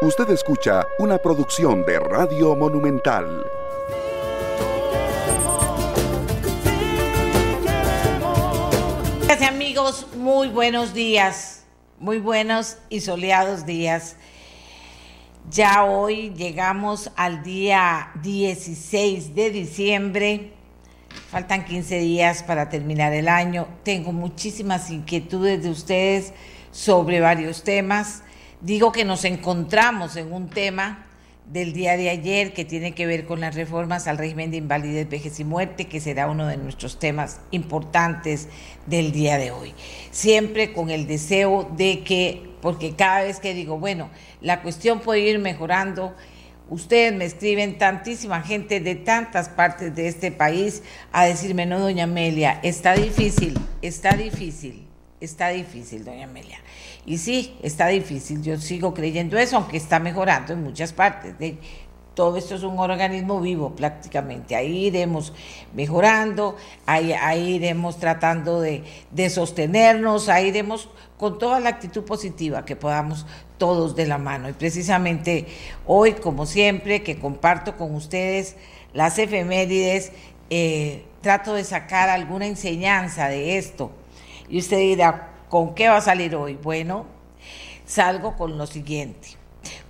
Usted escucha una producción de Radio Monumental. amigos, muy buenos días, muy buenos y soleados días. Ya hoy llegamos al día 16 de diciembre. Faltan 15 días para terminar el año. Tengo muchísimas inquietudes de ustedes sobre varios temas. Digo que nos encontramos en un tema del día de ayer que tiene que ver con las reformas al régimen de invalidez, vejez y muerte, que será uno de nuestros temas importantes del día de hoy. Siempre con el deseo de que, porque cada vez que digo, bueno, la cuestión puede ir mejorando, ustedes me escriben tantísima gente de tantas partes de este país a decirme, no, doña Amelia, está difícil, está difícil, está difícil, doña Amelia. Y sí, está difícil, yo sigo creyendo eso, aunque está mejorando en muchas partes. Todo esto es un organismo vivo prácticamente. Ahí iremos mejorando, ahí, iremos tratando de, de, sostenernos, ahí iremos con toda la actitud positiva que podamos todos de la mano. Y precisamente hoy, como siempre, que comparto con ustedes las efemérides, eh, trato de sacar alguna enseñanza de esto. Y usted dirá, ¿Con qué va a salir hoy? Bueno, salgo con lo siguiente.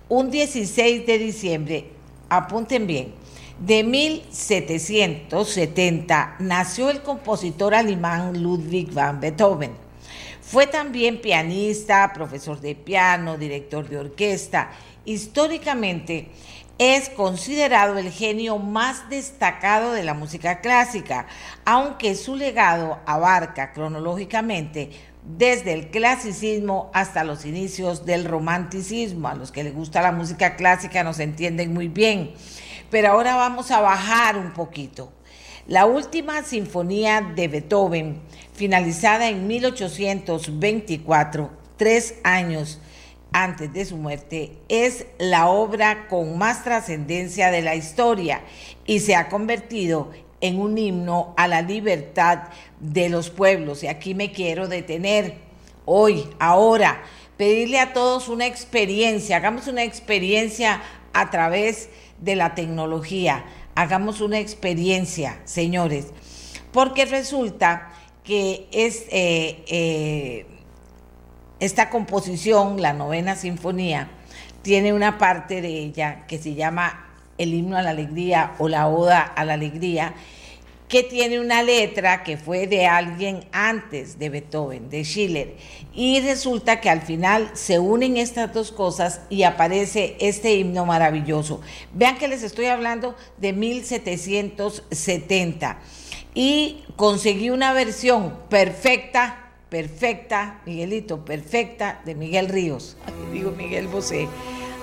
Un 16 de diciembre, apunten bien, de 1770 nació el compositor alemán Ludwig van Beethoven. Fue también pianista, profesor de piano, director de orquesta. Históricamente es considerado el genio más destacado de la música clásica, aunque su legado abarca cronológicamente desde el clasicismo hasta los inicios del romanticismo. A los que les gusta la música clásica nos entienden muy bien. Pero ahora vamos a bajar un poquito. La última sinfonía de Beethoven, finalizada en 1824, tres años antes de su muerte, es la obra con más trascendencia de la historia y se ha convertido en un himno a la libertad de los pueblos. Y aquí me quiero detener hoy, ahora, pedirle a todos una experiencia, hagamos una experiencia a través de la tecnología, hagamos una experiencia, señores, porque resulta que es eh, eh, esta composición, la novena sinfonía, tiene una parte de ella que se llama el himno a la alegría o la oda a la alegría, que tiene una letra que fue de alguien antes de Beethoven, de Schiller. Y resulta que al final se unen estas dos cosas y aparece este himno maravilloso. Vean que les estoy hablando de 1770. Y conseguí una versión perfecta, perfecta, Miguelito, perfecta, de Miguel Ríos. Digo Miguel Bosé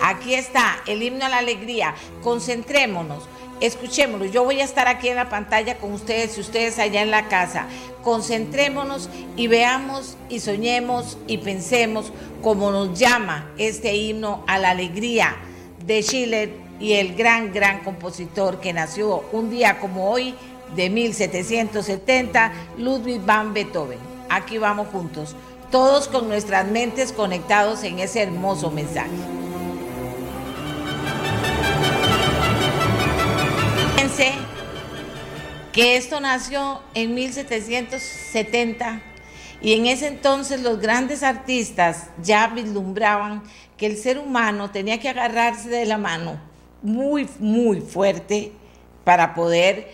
Aquí está el himno a la alegría. Concentrémonos, escuchémoslo. Yo voy a estar aquí en la pantalla con ustedes y ustedes allá en la casa. Concentrémonos y veamos y soñemos y pensemos cómo nos llama este himno a la alegría de Schiller y el gran, gran compositor que nació un día como hoy de 1770, Ludwig van Beethoven. Aquí vamos juntos, todos con nuestras mentes conectados en ese hermoso mensaje. Que esto nació en 1770 y en ese entonces los grandes artistas ya vislumbraban que el ser humano tenía que agarrarse de la mano muy, muy fuerte para poder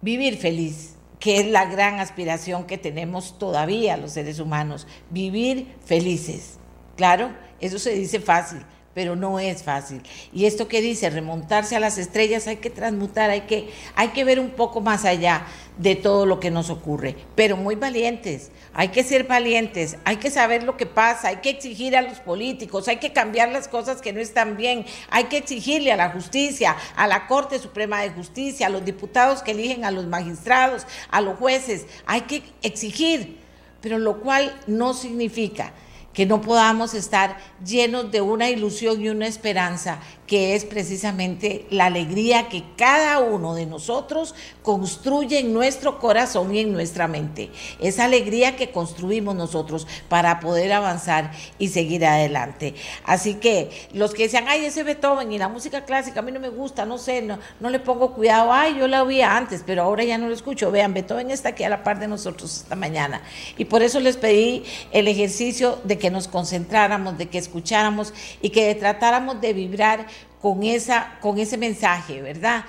vivir feliz, que es la gran aspiración que tenemos todavía los seres humanos, vivir felices. Claro, eso se dice fácil, pero no es fácil. Y esto que dice, remontarse a las estrellas, hay que transmutar, hay que, hay que ver un poco más allá de todo lo que nos ocurre, pero muy valientes, hay que ser valientes, hay que saber lo que pasa, hay que exigir a los políticos, hay que cambiar las cosas que no están bien, hay que exigirle a la justicia, a la Corte Suprema de Justicia, a los diputados que eligen a los magistrados, a los jueces, hay que exigir, pero lo cual no significa que no podamos estar llenos de una ilusión y una esperanza que es precisamente la alegría que cada uno de nosotros construye en nuestro corazón y en nuestra mente. Esa alegría que construimos nosotros para poder avanzar y seguir adelante. Así que los que decían, ay, ese Beethoven y la música clásica a mí no me gusta, no sé, no, no le pongo cuidado, ay, yo la oía antes, pero ahora ya no lo escucho. Vean, Beethoven está aquí a la par de nosotros esta mañana. Y por eso les pedí el ejercicio de que nos concentráramos, de que escucháramos y que tratáramos de vibrar con, esa, con ese mensaje, ¿verdad?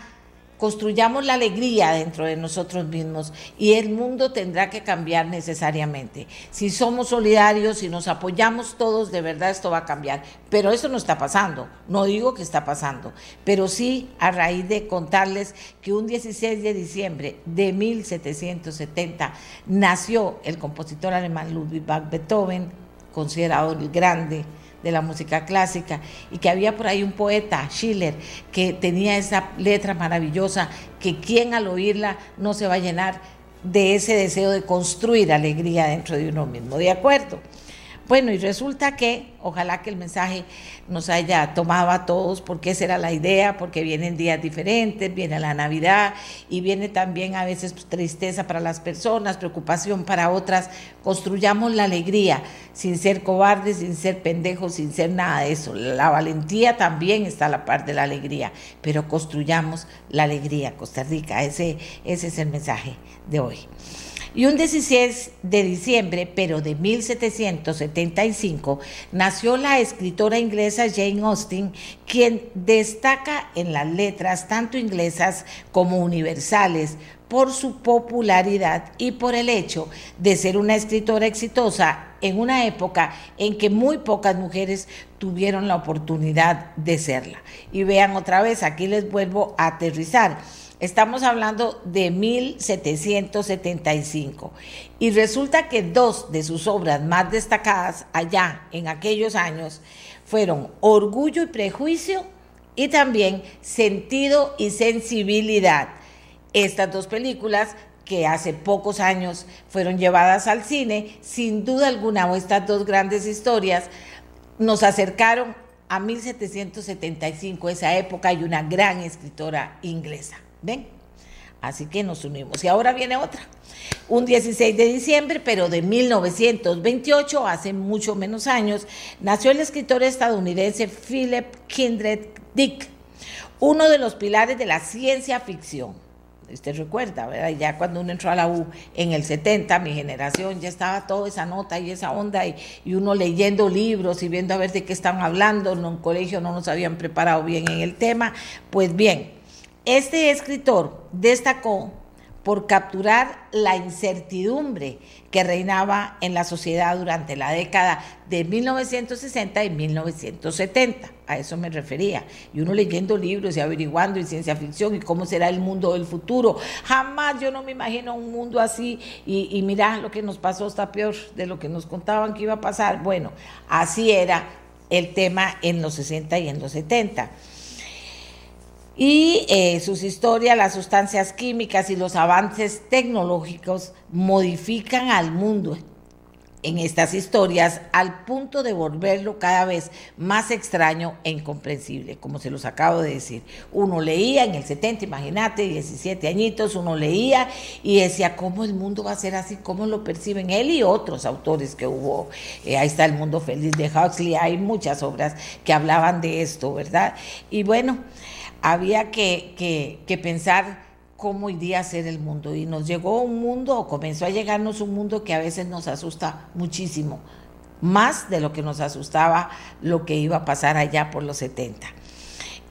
Construyamos la alegría dentro de nosotros mismos y el mundo tendrá que cambiar necesariamente. Si somos solidarios, si nos apoyamos todos, de verdad esto va a cambiar. Pero eso no está pasando, no digo que está pasando, pero sí a raíz de contarles que un 16 de diciembre de 1770 nació el compositor alemán Ludwig van Beethoven, considerado el grande de la música clásica y que había por ahí un poeta, Schiller, que tenía esa letra maravillosa que quien al oírla no se va a llenar de ese deseo de construir alegría dentro de uno mismo. ¿De acuerdo? Bueno, y resulta que ojalá que el mensaje nos haya tomado a todos, porque esa era la idea, porque vienen días diferentes, viene la Navidad y viene también a veces tristeza para las personas, preocupación para otras. Construyamos la alegría sin ser cobardes, sin ser pendejos, sin ser nada de eso. La valentía también está a la par de la alegría, pero construyamos la alegría, Costa Rica. Ese, ese es el mensaje de hoy. Y un 16 de diciembre, pero de 1775, nació la escritora inglesa Jane Austen, quien destaca en las letras tanto inglesas como universales por su popularidad y por el hecho de ser una escritora exitosa en una época en que muy pocas mujeres tuvieron la oportunidad de serla. Y vean otra vez, aquí les vuelvo a aterrizar. Estamos hablando de 1775. Y resulta que dos de sus obras más destacadas allá en aquellos años fueron Orgullo y Prejuicio y también Sentido y Sensibilidad. Estas dos películas que hace pocos años fueron llevadas al cine, sin duda alguna, o estas dos grandes historias nos acercaron a 1775, esa época, y una gran escritora inglesa. ¿Ven? Así que nos unimos. Y ahora viene otra. Un 16 de diciembre, pero de 1928, hace mucho menos años, nació el escritor estadounidense Philip Kindred Dick, uno de los pilares de la ciencia ficción. Usted recuerda, ¿verdad? Ya cuando uno entró a la U en el 70, mi generación, ya estaba toda esa nota y esa onda, y, uno leyendo libros y viendo a ver de qué estaban hablando. En un colegio no nos habían preparado bien en el tema. Pues bien, este escritor destacó por capturar la incertidumbre que reinaba en la sociedad durante la década de 1960 y 1970. A eso me refería. Y uno leyendo libros y averiguando en ciencia ficción y cómo será el mundo del futuro. Jamás yo no me imagino un mundo así. Y, y mira, lo que nos pasó está peor de lo que nos contaban que iba a pasar. Bueno, así era el tema en los 60 y en los 70 y eh, sus historias, las sustancias químicas y los avances tecnológicos modifican al mundo en estas historias al punto de volverlo cada vez más extraño e incomprensible, como se los acabo de decir. Uno leía en el 70, imagínate, 17 añitos, uno leía y decía, ¿cómo el mundo va a ser así? ¿Cómo lo perciben él y otros autores que hubo? Eh, ahí está El Mundo Feliz de Huxley, hay muchas obras que hablaban de esto, ¿verdad? Y bueno, había que, pensar cómo iría a ser el mundo. Y nos llegó un mundo, o comenzó a llegarnos un mundo que a veces nos asusta muchísimo, más de lo que nos asustaba lo que iba a pasar allá por los 70.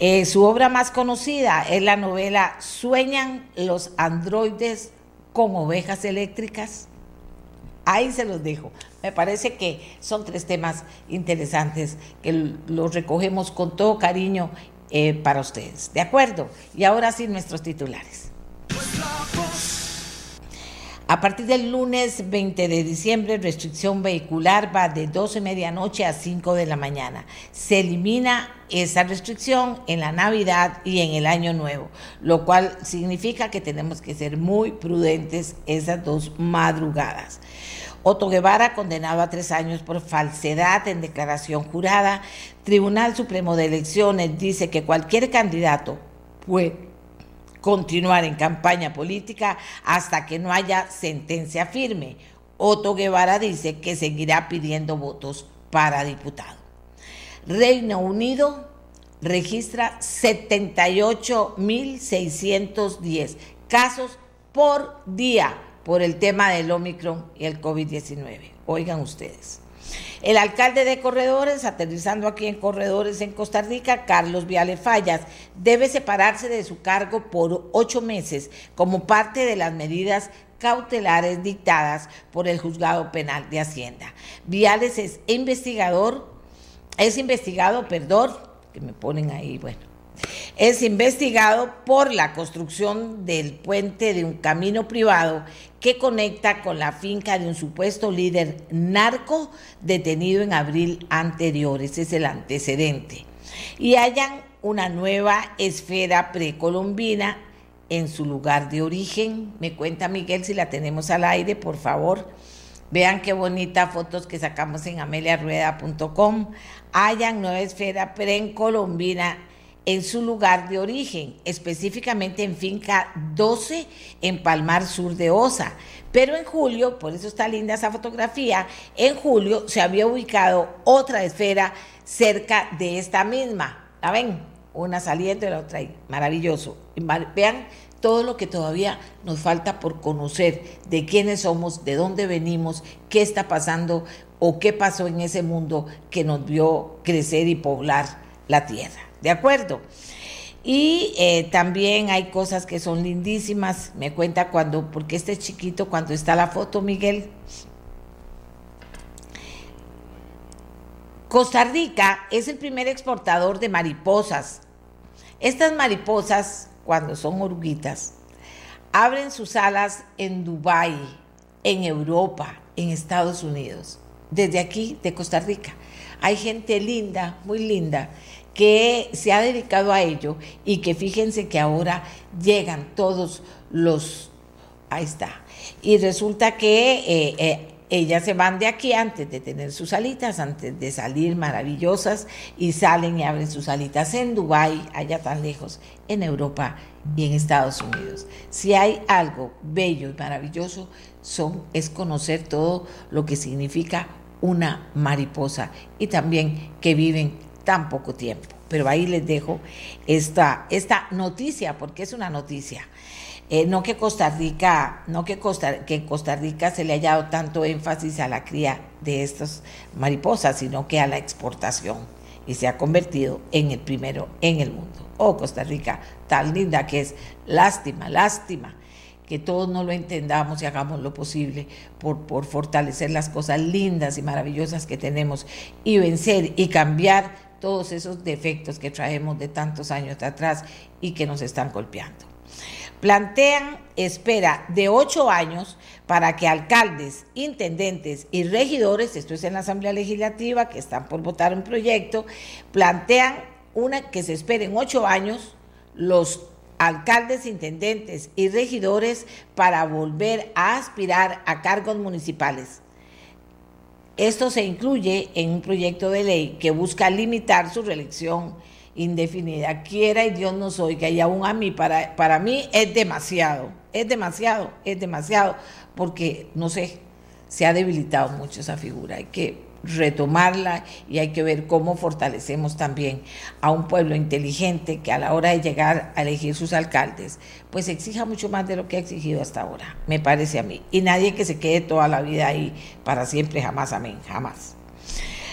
Eh, su obra más conocida es la novela Sueñan los androides con ovejas eléctricas. Ahí se los dejo. Me parece que son tres temas interesantes que los recogemos con todo cariño eh, para ustedes. ¿De acuerdo? Y ahora sí nuestros titulares. A partir del lunes 20 de diciembre, restricción vehicular va de 12 medianoche a 5 de la mañana. Se elimina esa restricción en la Navidad y en el Año Nuevo, lo cual significa que tenemos que ser muy prudentes esas dos madrugadas. Otto Guevara, condenado a tres años por falsedad en declaración jurada. Tribunal Supremo de Elecciones dice que cualquier candidato puede continuar en campaña política hasta que no haya sentencia firme. Otto Guevara dice que seguirá pidiendo votos para diputado. Reino Unido registra 78.610 casos por día por el tema del Omicron y el COVID-19. Oigan ustedes. El alcalde de Corredores, aterrizando aquí en Corredores en Costa Rica, Carlos Viale Fallas, debe separarse de su cargo por ocho meses como parte de las medidas cautelares dictadas por el Juzgado Penal de Hacienda. Viales es investigador, es investigado, perdón, que me ponen ahí, bueno, es investigado por la construcción del puente de un camino privado que conecta con la finca de un supuesto líder narco detenido en abril anterior. Ese es el antecedente. Y hayan una nueva esfera precolombina en su lugar de origen. Me cuenta Miguel si la tenemos al aire, por favor. Vean qué bonitas fotos que sacamos en ameliarueda.com. Hayan nueva esfera precolombina en su lugar de origen, específicamente en finca 12 en Palmar Sur de Osa. Pero en julio, por eso está linda esa fotografía, en julio se había ubicado otra esfera cerca de esta misma. ¿La ven? Una saliendo y la otra ahí. Maravilloso. Vean todo lo que todavía nos falta por conocer de quiénes somos, de dónde venimos, qué está pasando o qué pasó en ese mundo que nos vio crecer y poblar la tierra. ¿De acuerdo? Y eh, también hay cosas que son lindísimas. Me cuenta cuando, porque este chiquito, cuando está la foto, Miguel. Costa Rica es el primer exportador de mariposas. Estas mariposas, cuando son oruguitas, abren sus alas en Dubái, en Europa, en Estados Unidos. Desde aquí, de Costa Rica. Hay gente linda, muy linda, que se ha dedicado a ello y que fíjense que ahora llegan todos los... Ahí está. Y resulta que eh, eh, ellas se van de aquí antes de tener sus alitas, antes de salir maravillosas, y salen y abren sus alitas en Dubái, allá tan lejos, en Europa y en Estados Unidos. Si hay algo bello y maravilloso, son, es conocer todo lo que significa una mariposa y también que viven tan poco tiempo. Pero ahí les dejo esta, esta noticia, porque es una noticia. Eh, no que Costa Rica, no que Costa, que Costa Rica se le haya dado tanto énfasis a la cría de estas mariposas, sino que a la exportación y se ha convertido en el primero en el mundo. Oh, Costa Rica, tan linda que es. Lástima, lástima que todos no lo entendamos y hagamos lo posible por, por fortalecer las cosas lindas y maravillosas que tenemos y vencer y cambiar todos esos defectos que traemos de tantos años atrás y que nos están golpeando. Plantean espera de ocho años para que alcaldes, intendentes y regidores, esto es en la Asamblea Legislativa, que están por votar un proyecto, plantean una que se esperen ocho años los alcaldes, intendentes y regidores para volver a aspirar a cargos municipales. Esto se incluye en un proyecto de ley que busca limitar su reelección indefinida. Quiera y Dios nos oiga, y aún a mí, para, para mí es demasiado, es demasiado, es demasiado, porque, no sé, se ha debilitado mucho esa figura. Hay que retomarla y hay que ver cómo fortalecemos también a un pueblo inteligente que a la hora de llegar a elegir sus alcaldes, pues exija mucho más de lo que ha exigido hasta ahora, me parece a mí. Y nadie que se quede toda la vida ahí para siempre, jamás, amén, jamás.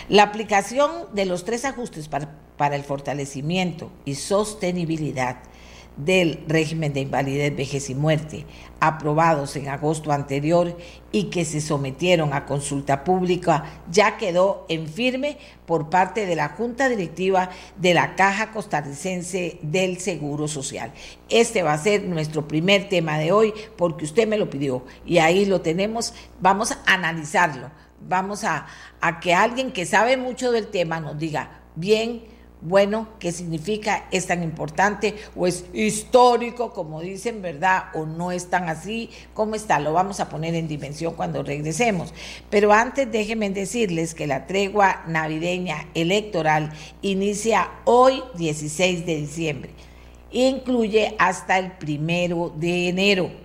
La aplicación de los tres ajustes para, para el fortalecimiento y sostenibilidad del régimen de invalidez, vejez y muerte, aprobados en agosto anterior y que se sometieron a consulta pública, ya quedó en firme por parte de la Junta Directiva de la Caja Costarricense del Seguro Social. Este va a ser nuestro primer tema de hoy porque usted me lo pidió y ahí lo tenemos. Vamos a analizarlo. Vamos a, a que alguien que sabe mucho del tema nos diga, bien, Bueno, ¿qué significa? ¿Es tan importante o es histórico, como dicen, verdad? ¿O no es tan así? ¿Cómo está? Lo vamos a poner en dimensión cuando regresemos. Pero antes déjenme decirles que la tregua navideña electoral inicia hoy 16 de diciembre incluye hasta el primero de enero.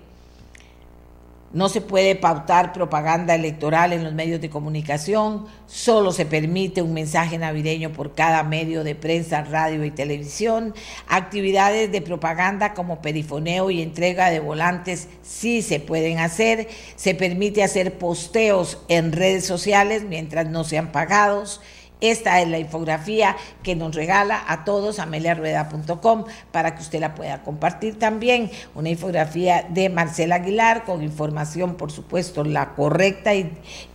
No se puede pautar propaganda electoral en los medios de comunicación, solo se permite un mensaje navideño por cada medio de prensa, radio y televisión. Actividades de propaganda como perifoneo y entrega de volantes sí se pueden hacer. Se permite hacer posteos en redes sociales mientras no sean pagados. Esta es la infografía que nos regala a todos ameliarueda.com para que usted la pueda compartir también. Una infografía de Marcela Aguilar con información, por supuesto, la correcta y,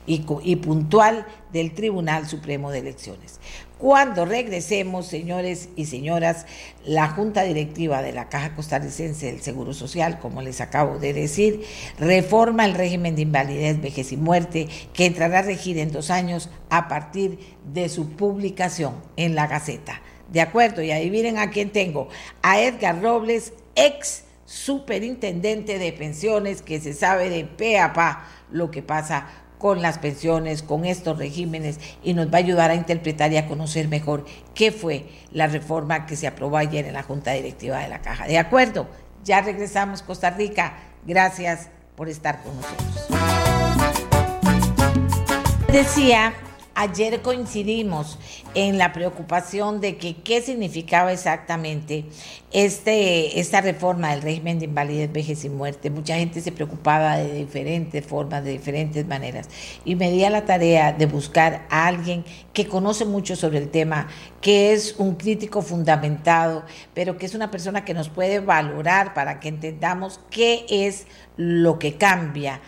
y puntual del Tribunal Supremo de Elecciones. Cuando regresemos, señores y señoras, la Junta Directiva de la Caja Costarricense del Seguro Social, como les acabo de decir, reforma el régimen de invalidez, vejez y muerte, que entrará a regir en dos años a partir de su publicación en la Gaceta. De acuerdo, y adivinen a quién tengo, a Edgar Robles, ex superintendente de pensiones, que se sabe de pe a pa lo que pasa con las pensiones, con estos regímenes y nos va a ayudar a interpretar y a conocer mejor qué fue la reforma que se aprobó ayer en la Junta Directiva de la Caja. ¿De acuerdo? Ya regresamos Costa Rica. Gracias por estar con nosotros. Decía Ayer coincidimos en la preocupación de que qué significaba exactamente este, esta reforma del régimen de invalidez, vejez y muerte. Mucha gente se preocupaba de diferentes formas, de diferentes maneras. Y me di a la tarea de buscar a alguien que conoce mucho sobre el tema, que es un crítico fundamentado, pero que es una persona que nos puede valorar para que entendamos qué es lo que cambia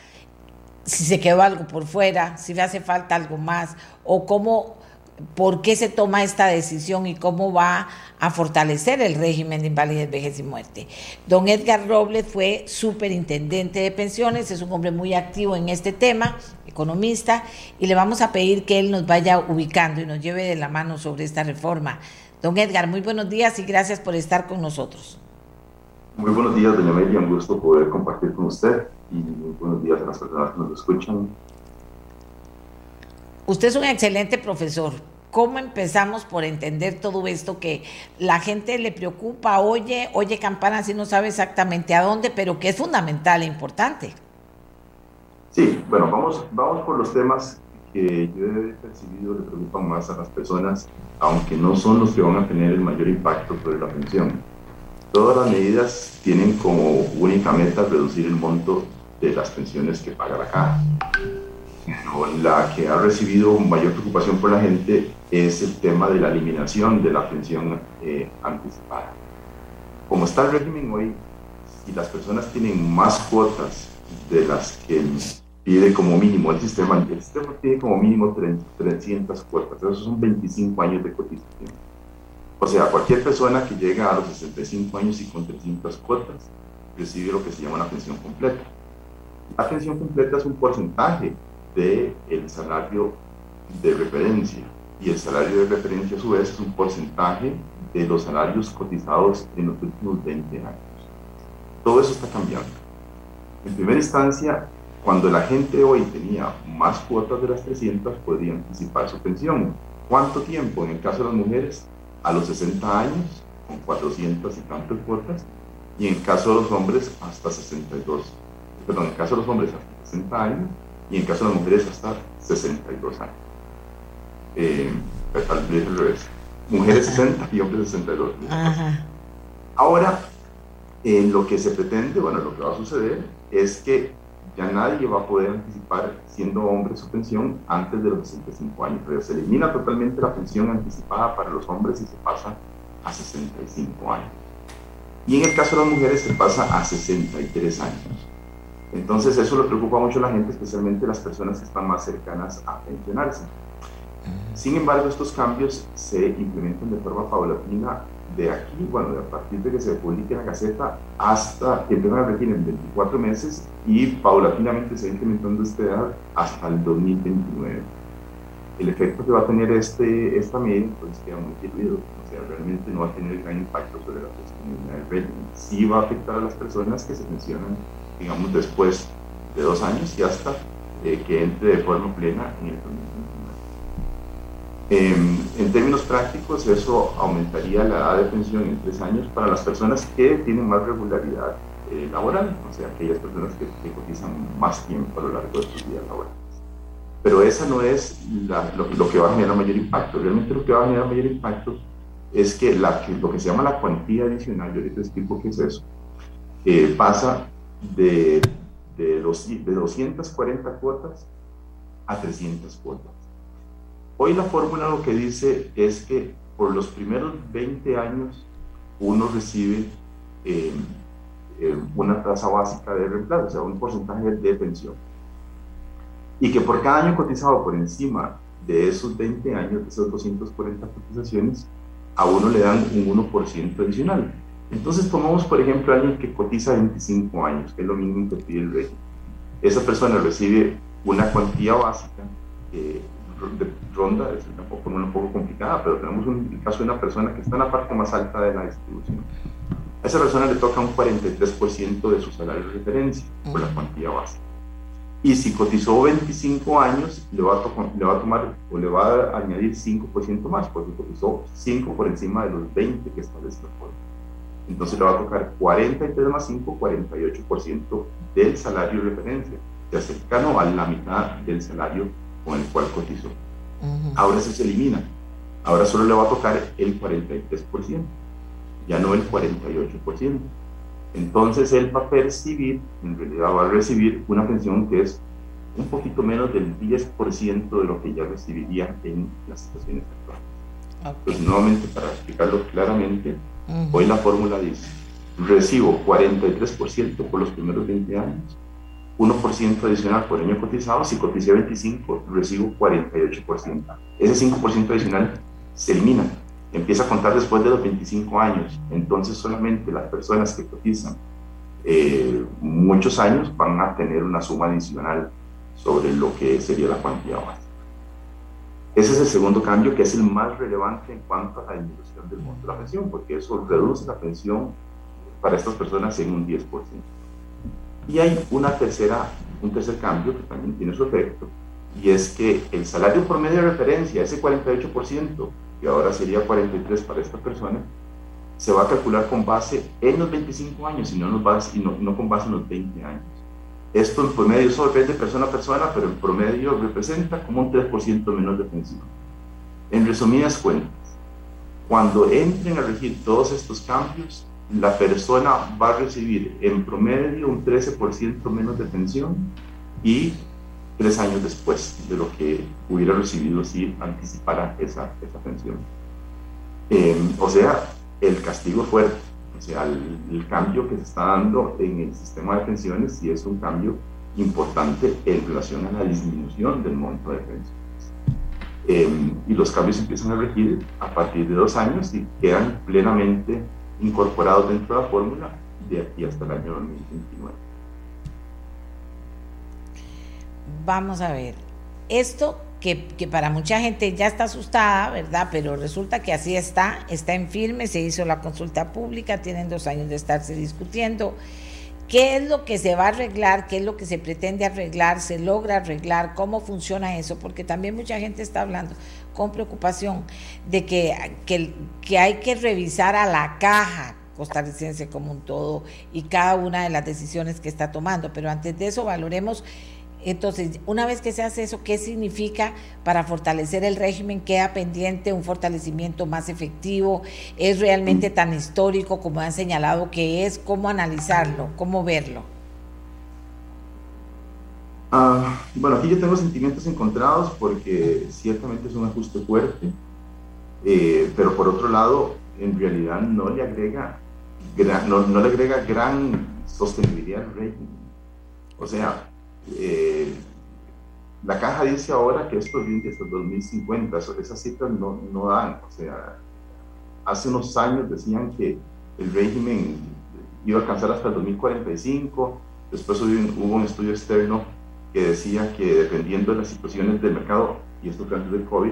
si se quedó algo por fuera, si le hace falta algo más, o cómo, por qué se toma esta decisión y cómo va a fortalecer el régimen de invalidez, vejez y muerte. Don Edgar Robles fue superintendente de pensiones, es un hombre muy activo en este tema, economista, y le vamos a pedir que él nos vaya ubicando y nos lleve de la mano sobre esta reforma. Don Edgar, muy buenos días y gracias por estar con nosotros. Muy buenos días, doña Amelia, un gusto poder compartir con usted y muy buenos días a las personas que nos escuchan. Usted es un excelente profesor. ¿Cómo empezamos por entender todo esto que la gente le preocupa, oye, oye campanas y no sabe exactamente a dónde, pero que es fundamental e importante? Sí, bueno, vamos, vamos por los temas que yo he percibido le preocupan más a las personas, aunque no son los que van a tener el mayor impacto sobre la pensión. Todas las medidas tienen como única meta reducir el monto de las pensiones que paga la caja. La que ha recibido mayor preocupación por la gente es el tema de la eliminación de la pensión eh, anticipada. Como está el régimen hoy, y las personas tienen más cuotas de las que pide como mínimo el sistema, el sistema tiene como mínimo 300 cuotas, esos son 25 años de cotización o sea, cualquier persona que llega a los 65 años y con 300 cuotas recibe lo que se llama una pensión completa. La pensión completa es un porcentaje del el salario de referencia y el salario de referencia a su vez es un porcentaje de los salarios cotizados en los últimos 20 años. Todo eso está cambiando. En primera instancia, cuando la gente hoy tenía más cuotas de las 300, podía anticipar su pensión. ¿Cuánto tiempo? En el caso de las mujeres, a los 60 años, con 400 y tantas cuotas, y en caso de los hombres hasta 62, perdón, en caso de los hombres hasta 60 años, y en caso de las mujeres hasta 62 años. Eh, al revés. Mujeres 60 y hombres 62. Ahora, en lo que se pretende, bueno, lo que va a suceder es que ya nadie va a poder anticipar, siendo hombre, su pensión antes de los 65 años. Pero se elimina totalmente la pensión anticipada para los hombres y se pasa a 65 años. Y en el caso de las mujeres se pasa a 63 años. Entonces eso le preocupa mucho a la gente, especialmente las personas que están más cercanas a pensionarse. Sin embargo, estos cambios se implementan de forma paulatina de aquí, bueno, a partir de que se publique la Gaceta hasta que empiezan a regir en 24 meses y paulatinamente se va incrementando esta edad hasta el 2029. el efecto que va a tener este, esta medida pues queda muy diluido, o sea, realmente no va a tener gran impacto sobre la sostenibilidad del régimen. Sí va a afectar a las personas que se pensionan, digamos, después de dos años y hasta eh, que entre de forma plena en el 2029. Eh, en términos prácticos, eso aumentaría la edad de pensión en tres años para las personas que tienen más regularidad eh, laboral, o sea, aquellas personas que, que, cotizan más tiempo a lo largo de sus días laborales. Pero esa no es lo, que va a generar mayor impacto. Realmente lo que va a generar mayor impacto es que, la, lo que se llama la cuantía adicional, yo ahorita explico qué es eso, eh, pasa de, de, los, de 240 cuotas a 300 cuotas. Hoy la fórmula lo que dice es que por los primeros 20 años uno recibe eh, eh, una tasa básica de reemplazo, o sea, un porcentaje de pensión y que por cada año cotizado por encima de esos 20 años, de esas 240 cotizaciones, a uno le dan un 1% adicional. Entonces tomamos, por ejemplo, a alguien que cotiza 25 años, que es lo mínimo que pide el régimen. Esa persona recibe una cuantía básica que ronda, es una fórmula un poco complicada, pero tenemos un, el caso de una persona que está en la parte más alta de la distribución. A esa persona le toca un 43% de su salario de referencia por la cuantía básica. Y si cotizó 25 años, le va a, le va a tomar o le va a añadir 5% más, porque cotizó 5 por encima de los 20 que establece la forma. Entonces le va a tocar 43 más 5, 48% del salario de referencia, ya cercano a la mitad del salario con el cual cotizó. Ahora eso se elimina. Ahora solo le va a tocar el 43%, ya no el 48% entonces él va a percibir, en realidad va a recibir una pensión que es un poquito menos del 10% de lo que ya recibiría en las situaciones actuales. Pues nuevamente, para explicarlo claramente, hoy la fórmula dice, recibo 43% por los primeros 20 años, 1% adicional por año cotizado, si coticé 25, recibo 48%. Ese 5% adicional se elimina empieza a contar después de los 25 años. Entonces solamente las personas que cotizan eh, muchos años van a tener una suma adicional sobre lo que sería la cuantía básica. Ese es el segundo cambio que es el más relevante en cuanto a la disminución del monto de la pensión, porque eso reduce la pensión para estas personas en un 10%. Y hay una tercera, un tercer cambio que también tiene su efecto, y es que el salario por medio de referencia, ese 48%, que ahora sería 43 para esta persona, se va a calcular con base en los 25 años y no, y no, con base en los 20 años. Esto en promedio, eso depende de persona a persona, pero en promedio representa como un 3% menos de pensión. En resumidas cuentas, cuando entren a regir todos estos cambios, la persona va a recibir en promedio un 13% menos de pensión y tres años después de lo que hubiera recibido si anticipara esa, esa pensión. Em, o sea, el castigo fuerte, sea, el, cambio que se está dando en el sistema de pensiones sí es un cambio importante en relación a la disminución del monto de pensiones. Em, y los cambios empiezan a regir a partir de dos años y quedan plenamente incorporados dentro de la fórmula de aquí hasta el año 2029 vamos a ver, esto que, para mucha gente ya está asustada, ¿verdad? Pero resulta que así está, está en firme, se hizo la consulta pública, tienen dos años de estarse discutiendo. ¿Qué es lo que se va a arreglar? ¿Qué es lo que se pretende arreglar? ¿Se logra arreglar? ¿Cómo funciona eso? Porque también mucha gente está hablando con preocupación de que, que, hay que revisar a la caja costarricense como un todo y cada una de las decisiones que está tomando. Pero antes de eso valoremos entonces, una vez que se hace eso, ¿qué significa para fortalecer el régimen? ¿Queda pendiente un fortalecimiento más efectivo? ¿Es realmente tan histórico como han señalado que es? ¿Cómo analizarlo? ¿Cómo verlo? Ah, bueno, aquí yo tengo sentimientos encontrados porque ciertamente es un ajuste fuerte, eh, pero por otro lado, en realidad no le agrega, no, no le agrega gran sostenibilidad al régimen. O sea, eh, la caja dice ahora que esto viene hasta 2050, esas cifras no, no dan, o sea, hace unos años decían que el régimen iba a alcanzar hasta el 2045, después hubo, un estudio externo que decía que dependiendo de las situaciones del mercado y esto fue antes del COVID,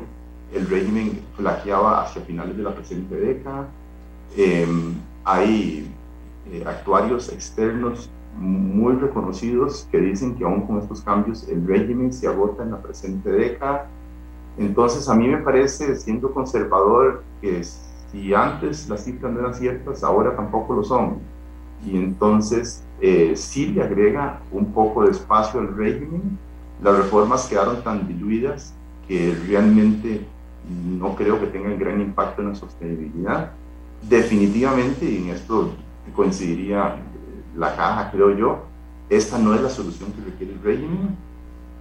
el régimen flaqueaba hacia finales de la presente década. Em, hay eh, actuarios externos muy reconocidos que dicen que aún con estos cambios el régimen se agota en la presente década. Entonces a mí me parece, siendo conservador, que si antes las cifras no eran ciertas, ahora tampoco lo son. Y entonces eh, sí le agrega un poco de espacio al régimen. Las reformas quedaron tan diluidas que realmente no creo que tengan gran impacto en la sostenibilidad. Definitivamente, y en esto coincidiría la caja, creo yo, esta no es la solución que requiere el régimen.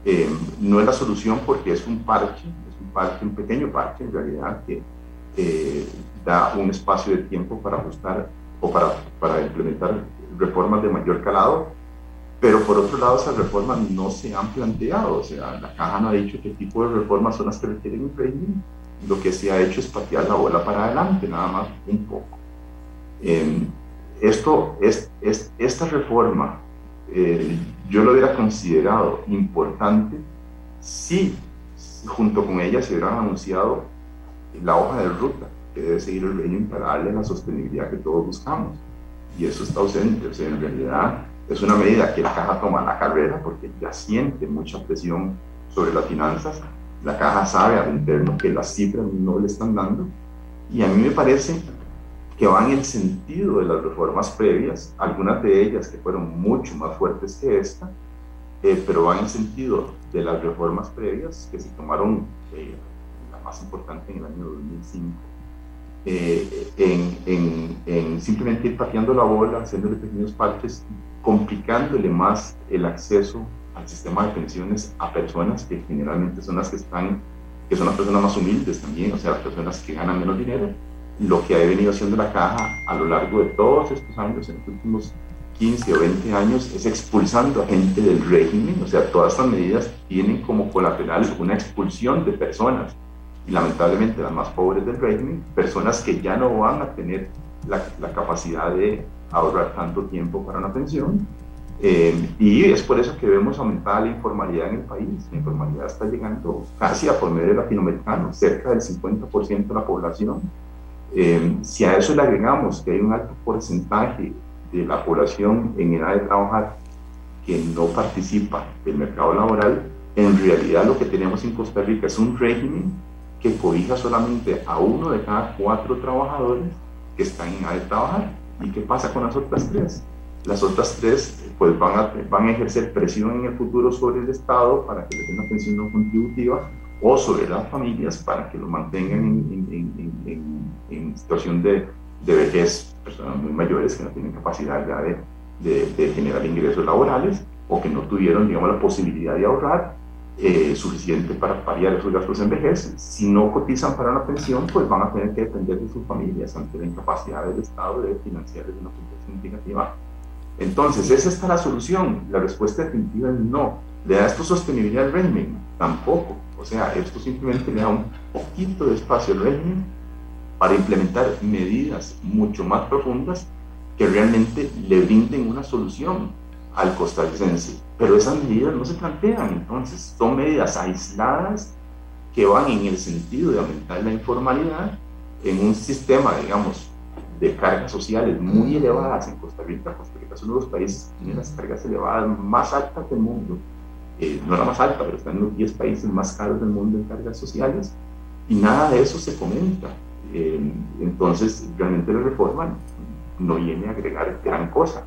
Eh, no es la solución porque es un parche, es un parche, un pequeño parche en realidad que eh, da un espacio de tiempo para ajustar o para, para implementar reformas de mayor calado, pero por otro lado esas reformas no se han planteado, o sea, la caja no ha dicho qué tipo de reformas son las que requieren un régimen, lo que se ha hecho es patear la bola para adelante, nada más un poco. Eh, esto es, es, esta reforma eh, yo lo hubiera considerado importante si junto con ella se hubieran anunciado la hoja de ruta que debe seguir el régimen para darle la sostenibilidad que todos buscamos. Y eso está ausente. O sea, en realidad es una medida que la caja toma la carrera porque ya siente mucha presión sobre las finanzas. La caja sabe al interno que las cifras no le están dando. Y a mí me parece que van en el sentido de las reformas previas, algunas de ellas que fueron mucho más fuertes que esta, eh, pero van en el sentido de las reformas previas que se tomaron, eh, la más importante en el año 2005, eh, en, en, en, simplemente ir pateando la bola, haciéndole pequeños parches, complicándole más el acceso al sistema de pensiones a personas que generalmente son las que están, que son las personas más humildes también, o sea, las personas que ganan menos dinero lo que ha venido haciendo la caja a lo largo de todos estos años, en los últimos 15 o 20 años, es expulsando a gente del régimen, o sea, todas estas medidas tienen como colateral una expulsión de personas, y lamentablemente las más pobres del régimen, personas que ya no van a tener la, la capacidad de ahorrar tanto tiempo para una pensión, eh, y es por eso que vemos aumentada la informalidad en el país. La informalidad está llegando casi a por medio latinoamericano, cerca del 50% de la población eh, si a eso le agregamos que hay un alto porcentaje de la población en edad de trabajar que no participa del mercado laboral, en realidad lo que tenemos en Costa Rica es un régimen que cobija solamente a uno de cada cuatro trabajadores que están en edad de trabajar. ¿Y qué pasa con las otras tres? Las otras tres pues van a, van a ejercer presión en el futuro sobre el Estado para que les den una pensión no contributiva o sobre las familias para que lo mantengan en, en, situación de, de, vejez, personas muy mayores que no tienen capacidad ya de, de, generar ingresos laborales o que no tuvieron, digamos, la posibilidad de ahorrar eh, suficiente para paliar esos gastos en vejez. Si no cotizan para una pensión, pues van a tener que depender de sus familias ante la incapacidad del Estado de financiarles una pensión significativa. Entonces, ¿es esta la solución? La respuesta definitiva es no. ¿Le da esto sostenibilidad al régimen? Tampoco. O sea, esto simplemente le da un poquito de espacio al régimen para implementar medidas mucho más profundas que realmente le brinden una solución al costarricense. Pero esas medidas no se plantean, entonces son medidas aisladas que van en el sentido de aumentar la informalidad en un sistema, digamos, de cargas sociales muy elevadas en Costa Rica. Costa Rica es uno de los países que tiene las cargas elevadas más altas del mundo eh, no la más alta, pero está en los 10 países más caros del mundo en cargas sociales, y nada de eso se comenta. Eh, entonces, realmente la reforma no viene a agregar gran cosa,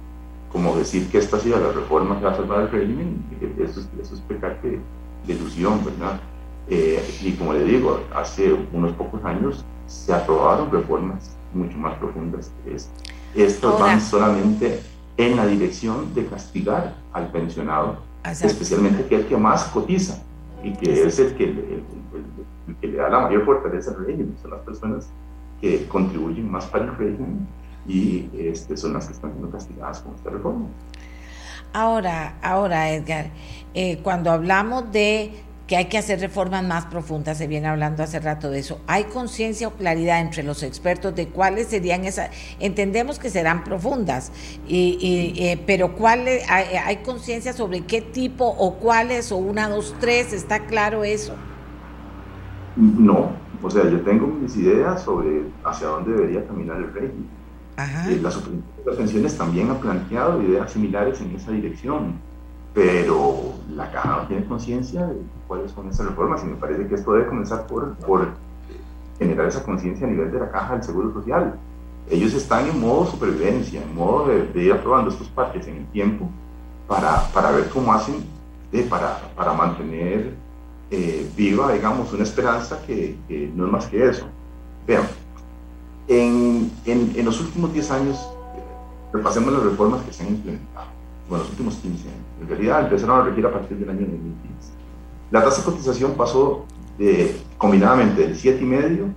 como decir que esta ha sido la reforma que va a salvar el régimen, eso es, eso es pecar de, ilusión, ¿verdad? Eh, y como le digo, hace unos pocos años se aprobaron reformas mucho más profundas que esta. Estos van solamente en la dirección de castigar al pensionado especialmente que es el que más cotiza y que es el que, el, que, le da la mayor fortaleza al régimen, son las personas que contribuyen más para el régimen y este, son las que están siendo castigadas con esta reforma. Ahora, ahora Edgar, eh, cuando hablamos de que hay que hacer reformas más profundas, se viene hablando hace rato de eso. ¿Hay conciencia o claridad entre los expertos de cuáles serían esas? Entendemos que serán profundas, y, eh, pero ¿cuáles, hay, conciencia sobre qué tipo o cuáles o una, dos, tres? ¿Está claro eso? No, o sea, yo tengo mis ideas sobre hacia dónde debería caminar el régimen. Eh, la Superintendencia de Pensiones también ha planteado ideas similares en esa dirección, pero la Caja no tiene conciencia de cuáles son esas reformas y me parece que esto debe comenzar por, por generar esa conciencia a nivel de la Caja del Seguro Social. Ellos están en modo supervivencia, en modo de, ir aprobando estos parques en el tiempo para, para ver cómo hacen eh, para, para mantener eh, viva, digamos, una esperanza que, no es más que eso. Vean, en, en, los últimos 10 años, repasemos las reformas que se han implementado, bueno, los últimos 15 años, en realidad empezaron a regir a partir del año 2015. La tasa de cotización pasó de, combinadamente del 7,5%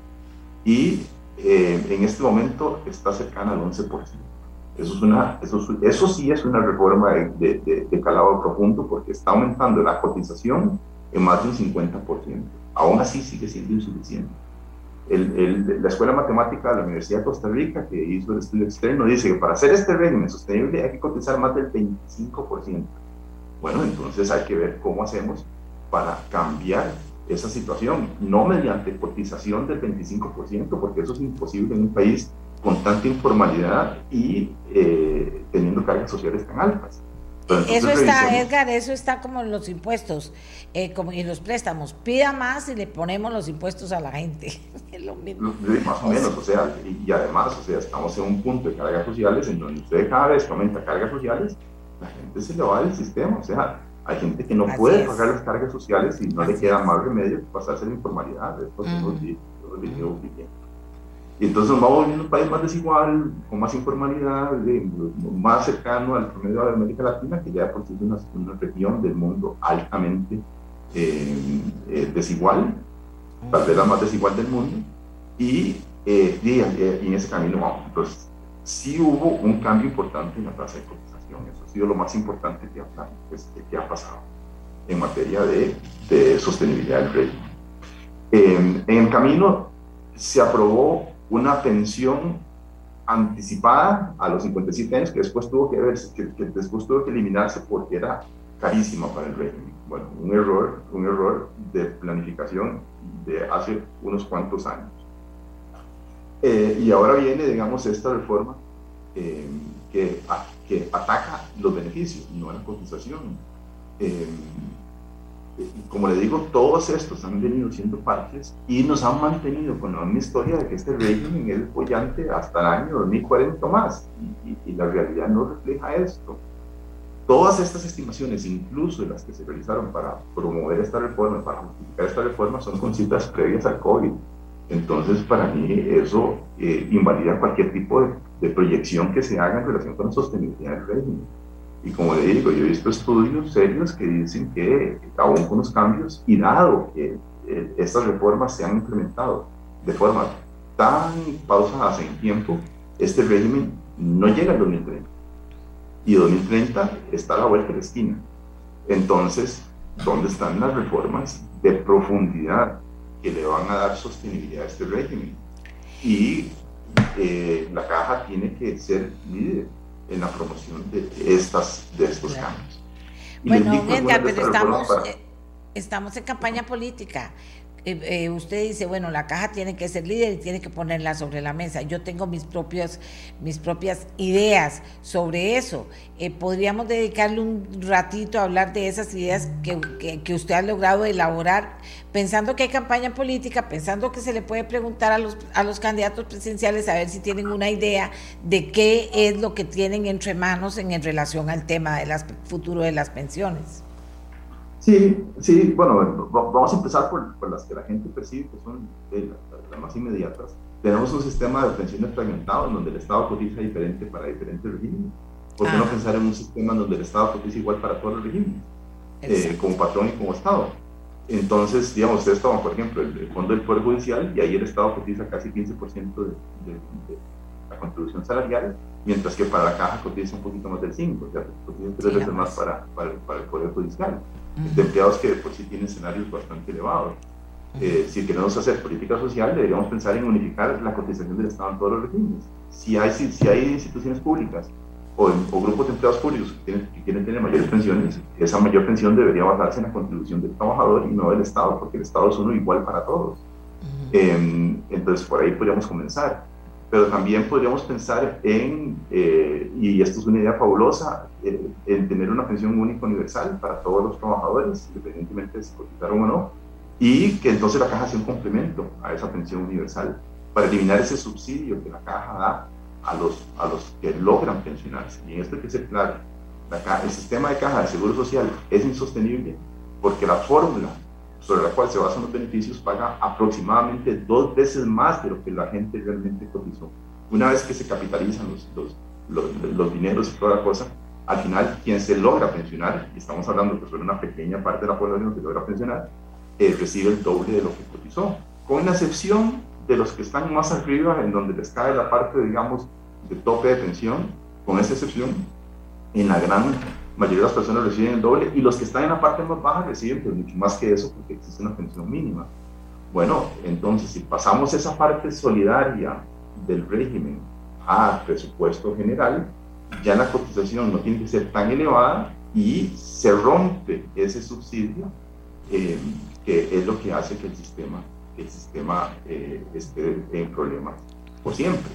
y eh, en este momento está cercana al 11%. Eso, es una, eso, eso sí es una reforma de, de, de calado profundo porque está aumentando la cotización en más de un 50%. Aún así sigue siendo insuficiente. La Escuela Matemática de la Universidad de Costa Rica, que hizo el estudio externo, dice que para hacer este régimen sostenible hay que cotizar más del 25%. Bueno, entonces hay que ver cómo hacemos para cambiar esa situación, no mediante cotización del 25%, porque eso es imposible en un país con tanta informalidad y eh, teniendo cargas sociales tan altas eso está, Edgar, eso está como en los impuestos, eh, como en los préstamos. Pida más y le ponemos los impuestos a la gente. es lo mismo. Más o menos, o sea, y, además, o sea, estamos en un punto de cargas sociales en donde usted cada vez que aumenta cargas sociales, la gente se le va del sistema. O sea, hay gente que no puede pagar las cargas sociales y no le queda más remedio que pasarse la informalidad. Después. Y entonces nos vamos volviendo un país más desigual, con más informalidad, más cercano al promedio de América Latina, que ya por sí es una, región del mundo altamente eh, eh, desigual, tal vez la más desigual del mundo, y, eh, y, en ese camino vamos. Entonces, sí hubo un cambio importante en la tasa de cotización, eso ha sido lo más importante que ha, pues, que ha pasado en materia de, de sostenibilidad del régimen. en el camino se aprobó una pensión anticipada a los 57 años que después tuvo que, que, después tuvo que eliminarse porque era carísima para el régimen. Bueno, un error, un error de planificación de hace unos cuantos años. Eh, y ahora viene, digamos, esta reforma eh, que, que ataca los beneficios, no la cotización. Eh, como le digo, todos estos han venido siendo partes y nos han mantenido con la misma historia de que este régimen es bollante hasta el año 2040 más. Y, la realidad no refleja esto. Todas estas estimaciones, incluso las que se realizaron para promover esta reforma, para justificar esta reforma, son con citas previas al COVID. Entonces, para mí, eso eh, invalida cualquier tipo de, de proyección que se haga en relación con la sostenibilidad del régimen. Y como le digo, yo he visto estudios serios que dicen que aún con los cambios y dado que eh, estas reformas se han implementado de forma tan pausadas en tiempo, este régimen no llega al 2030. Y 2030 está a la vuelta de la esquina. Entonces, ¿dónde están las reformas de profundidad que le van a dar sostenibilidad a este régimen? Y eh, la caja tiene que ser líder en la promoción de, estas, de estos cambios. bueno, Edgar, pero estamos, eh, estamos en campaña política. Eh, usted dice, bueno, la caja tiene que ser líder y tiene que ponerla sobre la mesa. Yo tengo mis, propios, mis propias ideas sobre eso. Eh, podríamos dedicarle un ratito a hablar de esas ideas que, que, usted ha logrado elaborar, pensando que hay campaña política, pensando que se le puede preguntar a los, a los candidatos presidenciales a ver si tienen una idea de qué es lo que tienen entre manos en relación al tema del futuro de las pensiones. Sí, sí, bueno, vamos a empezar por, por las que la gente percibe que son eh, las, más inmediatas. Tenemos un sistema de pensiones fragmentado en donde el Estado cotiza diferente para diferentes regímenes. ¿Por qué no ah. pensar en un sistema en donde el Estado cotiza igual para todos los regímenes? Eh, como patrón y como Estado. Entonces, digamos, ustedes toman, por ejemplo, el, Fondo del Poder Judicial y ahí el Estado cotiza casi 15% de, de, la contribución salarial, mientras que para la caja cotiza un poquito más del 5%, o sea, cotiza tres veces más para, para, para el Poder Judicial de empleados que por sí tienen escenarios bastante elevados. Eh, si queremos hacer política social, deberíamos pensar en unificar la cotización del Estado en todos los regímenes. Si hay, si, hay instituciones públicas o, grupos de empleados públicos que, tienen, que, quieren tener mayores pensiones, esa mayor pensión debería basarse en la contribución del trabajador y no del Estado, porque el Estado es uno igual para todos. Em, entonces, por ahí podríamos comenzar. Pero también podríamos pensar en, eh, y esto es una idea fabulosa, eh, en tener una pensión única universal para todos los trabajadores, independientemente de si cotizaron o no, y que entonces la caja sea un complemento a esa pensión universal para eliminar ese subsidio que la caja da a los, a los que logran pensionarse. Y en esto hay que ser claro, la el sistema de caja de seguro social es insostenible porque la fórmula sobre la cual se basan los beneficios paga aproximadamente dos veces más de lo que la gente realmente cotizó. Una vez que se capitalizan los, los, los, dineros y toda la cosa, al final quien se logra pensionar, y estamos hablando que solo una pequeña parte de la población que logra pensionar, eh, recibe el doble de lo que cotizó, con la excepción de los que están más arriba, en donde les cae la parte, digamos, de tope de pensión, con esa excepción, en la gran mayoría de las personas reciben el doble y los que están en la parte más baja reciben pues, mucho más que eso porque existe una pensión mínima. Bueno, entonces si pasamos esa parte solidaria del régimen a presupuesto general, ya la cotización no tiene que ser tan elevada y se rompe ese subsidio eh, que es lo que hace que el sistema, el sistema eh, esté en problemas por siempre.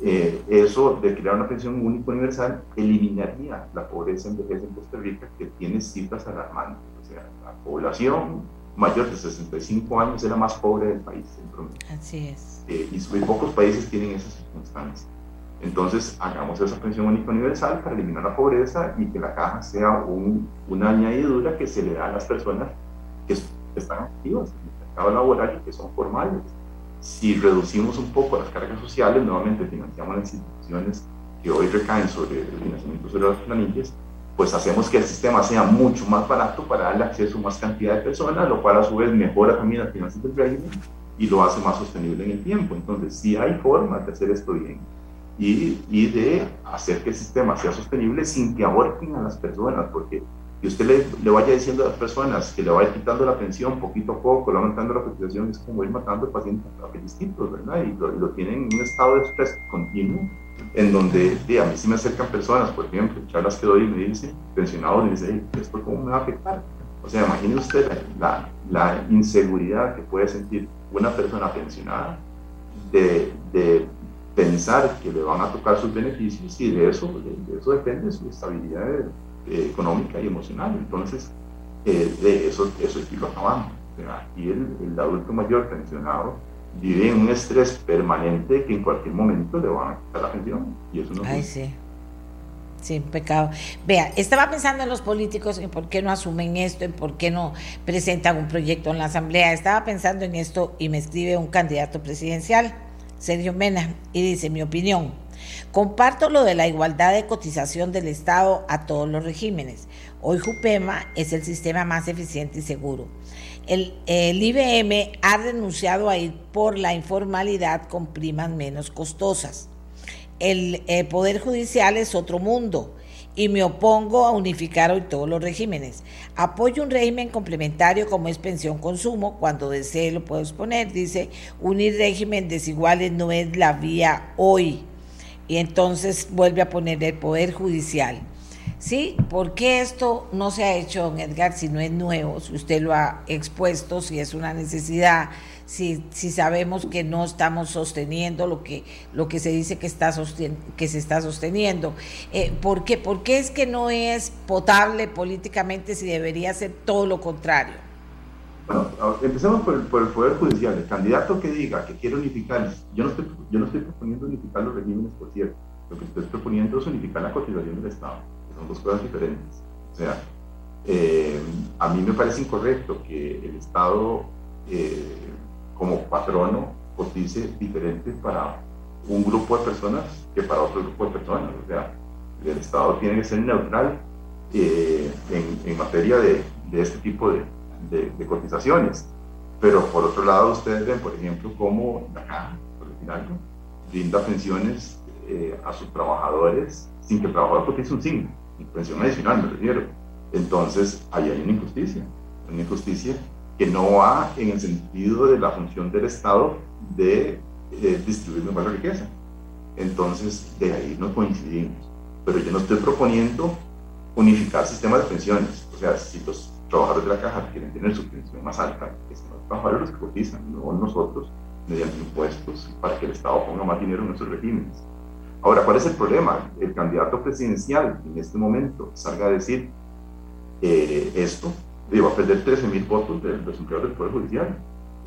Eh, eso de crear una pensión única universal eliminaría la pobreza en vejez en Costa Rica, que tiene cifras alarmantes. O sea, la población mayor de 65 años es la más pobre del país. En Así es. Eh, y muy pocos países tienen esas circunstancias. Entonces, hagamos esa pensión única universal para eliminar la pobreza y que la caja sea un, una añadidura que se le da a las personas que están activas en el mercado laboral y que son formales si reducimos un poco las cargas sociales, nuevamente financiamos las instituciones que hoy recaen sobre el financiamiento sobre las planillas, pues hacemos que el sistema sea mucho más barato para darle acceso a más cantidad de personas, lo cual a su vez mejora también las finanzas del régimen y lo hace más sostenible en el tiempo. Entonces, sí hay formas de hacer esto bien y, y de hacer que el sistema sea sostenible sin que ahorquen a las personas, porque y usted le, le, vaya diciendo a las personas que le vaya quitando la pensión poquito a poco, le va aumentando la cotización, es como ir matando al paciente a distintos, ¿verdad? Y lo, lo, tienen en un estado de estrés continuo, en donde a mí sí me acercan personas, por ejemplo, charlas que doy y me dicen, pensionados, me dicen, ¿esto cómo me va a afectar? O sea, imagine usted la, la, inseguridad que puede sentir una persona pensionada de, de, pensar que le van a tocar sus beneficios y de eso, de, de eso depende su estabilidad de, eh, económica y emocional. Entonces, eh, de eso, eso es lo acabamos. Aquí el, el, adulto mayor pensionado vive en un estrés permanente que en cualquier momento le van a quitar la pensión. Y eso no Ay, sí. Sí, pecado. Vea, estaba pensando en los políticos, en por qué no asumen esto, en por qué no presentan un proyecto en la Asamblea. Estaba pensando en esto y me escribe un candidato presidencial, Sergio Mena, y dice, mi opinión, Comparto lo de la igualdad de cotización del Estado a todos los regímenes. Hoy Jupema es el sistema más eficiente y seguro. El, IBM ha renunciado a ir por la informalidad con primas menos costosas. El, el Poder Judicial es otro mundo y me opongo a unificar hoy todos los regímenes. Apoyo un régimen complementario como es pensión consumo, cuando desee lo puedo exponer. Dice, unir régimen desiguales no es la vía hoy y entonces vuelve a poner el Poder Judicial. ¿Sí? ¿Por qué esto no se ha hecho, don Edgar, si no es nuevo, si usted lo ha expuesto, si es una necesidad, si, si sabemos que no estamos sosteniendo lo que, lo que se dice que, está que se está sosteniendo? Eh, ¿por, qué, ¿Por qué es que no es potable políticamente si debería ser todo lo contrario? Bueno, empecemos por el, por el, Poder Judicial. El candidato que diga que quiere unificar, yo no, estoy, yo no estoy proponiendo unificar los regímenes, por cierto. Lo que estoy proponiendo es unificar la cotización del Estado, son dos cosas diferentes. O sea, eh, a mí me parece incorrecto que el Estado, eh, como patrono, cotice diferente para un grupo de personas que para otro grupo de personas. O sea, el Estado tiene que ser neutral eh, en, en, materia de, de este tipo de de, cotizaciones. Pero por otro lado, ustedes ven, por ejemplo, cómo la caja, por final, brinda pensiones eh, a sus trabajadores sin que el trabajador cotice un signo, pensión adicional me refiero. Entonces, ahí hay una injusticia, una injusticia que no va en el sentido de la función del Estado de eh, distribuir mejor riqueza. Entonces, de ahí no coincidimos. Pero yo no estoy proponiendo unificar sistemas de pensiones. O sea, si los trabajadores de la caja quieren tener su pensión más alta, es los trabajadores que cotizan, no nosotros, mediante impuestos, para que el Estado ponga más dinero en esos regímenes. Ahora, ¿cuál es el problema? El candidato presidencial en este momento salga a decir eh, esto, va a perder 13 mil votos de los empleados del Poder Judicial,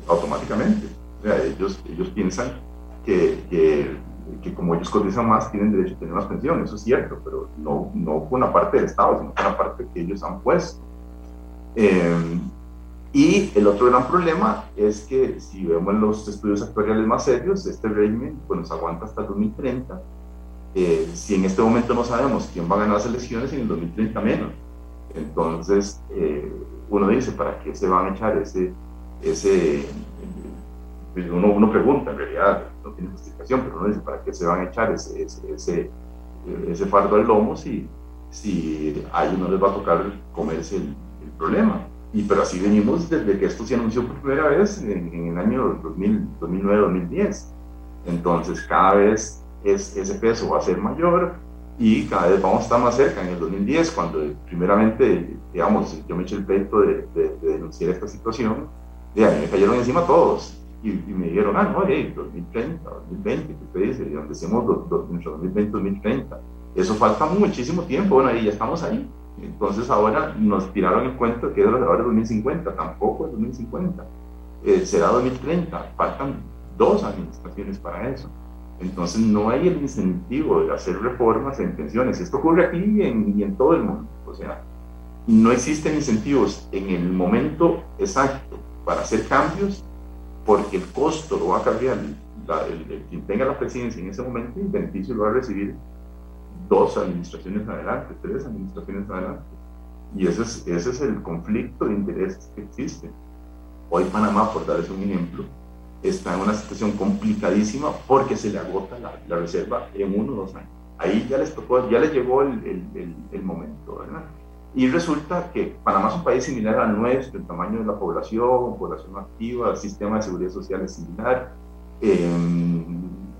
automáticamente. O sea, ellos, ellos piensan que, que, que, como ellos cotizan más, tienen derecho a tener más pensión, eso es cierto, pero no, no con la parte del Estado, sino con la parte que ellos han puesto. Eh, y el otro gran problema es que si vemos los estudios actuariales más serios, este régimen pues, nos aguanta hasta el 2030. Eh, si en este momento no sabemos quién va a ganar las elecciones, en el 2030 menos. Entonces, eh, uno dice, ¿para qué se van a echar ese... ese pues, uno, uno pregunta, en realidad no tiene justificación, pero uno dice, ¿para qué se van a echar ese, ese, ese, fardo al lomo si, si a ellos no les va a tocar comerse el problema? Y, pero así venimos desde que esto se anunció por primera vez en, el año 2009-2010. Entonces, cada vez es, ese peso va a ser mayor y cada vez vamos a estar más cerca. En el 2010, cuando primeramente, digamos, yo me eché el peito de, denunciar esta situación, de a mí me cayeron encima todos. Y, me dijeron, ah, no, hey, 2030, 2020, ¿qué usted dice? Y donde decimos 2020-2030. Eso falta muchísimo tiempo. Bueno, ahí ya estamos ahí. Entonces ahora nos tiraron el cuento que es ahora 2050, tampoco es 2050, eh, será 2030, faltan dos administraciones para eso. Entonces no hay el incentivo de hacer reformas en pensiones. Esto ocurre aquí y en, y en todo el mundo. O sea, no existen incentivos en el momento exacto para hacer cambios porque el costo lo va a cambiar el, quien tenga la presidencia en ese momento y el beneficio lo va a recibir dos administraciones adelante, tres administraciones adelante. Y ese es, ese es el conflicto de intereses que existe. Hoy Panamá, por darles un ejemplo, está en una situación complicadísima porque se le agota la, la reserva en uno o dos años. Ahí ya les tocó, ya les llegó el, el, el, momento, ¿verdad? Y resulta que Panamá es un país similar a nuestro, el tamaño de la población, población activa, el sistema de seguridad social es similar. Eh,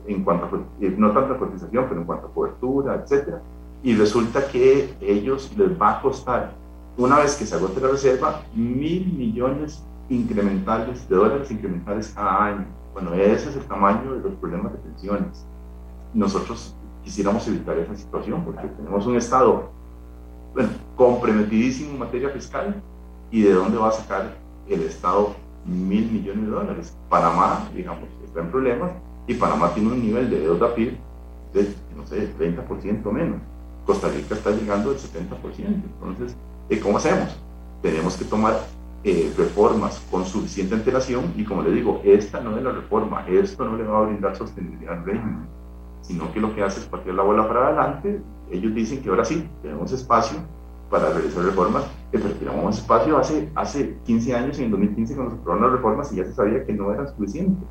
en cuanto a, eh, no tanto a cotización, pero en cuanto a cobertura, etcétera. Y resulta que ellos les va a costar, una vez que se agote la reserva, mil millones incrementales de dólares incrementales cada año. Bueno, ese es el tamaño de los problemas de pensiones. Nosotros quisiéramos evitar esa situación porque tenemos un Estado bueno, comprometidísimo en materia fiscal y de dónde va a sacar el Estado mil millones de dólares. Panamá, digamos, está en problemas y Panamá tiene un nivel de deuda PIB de, no sé, 30% menos. Costa Rica está llegando al 70%. Entonces, eh, ¿cómo hacemos? Tenemos que tomar eh, reformas con suficiente antelación y como le digo, esta no es la reforma, esto no le va a brindar sostenibilidad al régimen, sino que lo que hace es partir la bola para adelante. Ellos dicen que ahora sí, tenemos espacio para realizar reformas, eh, pero teníamos espacio hace, hace 15 años, en 2015, cuando se aprobaron las reformas y ya se sabía que no eran suficientes.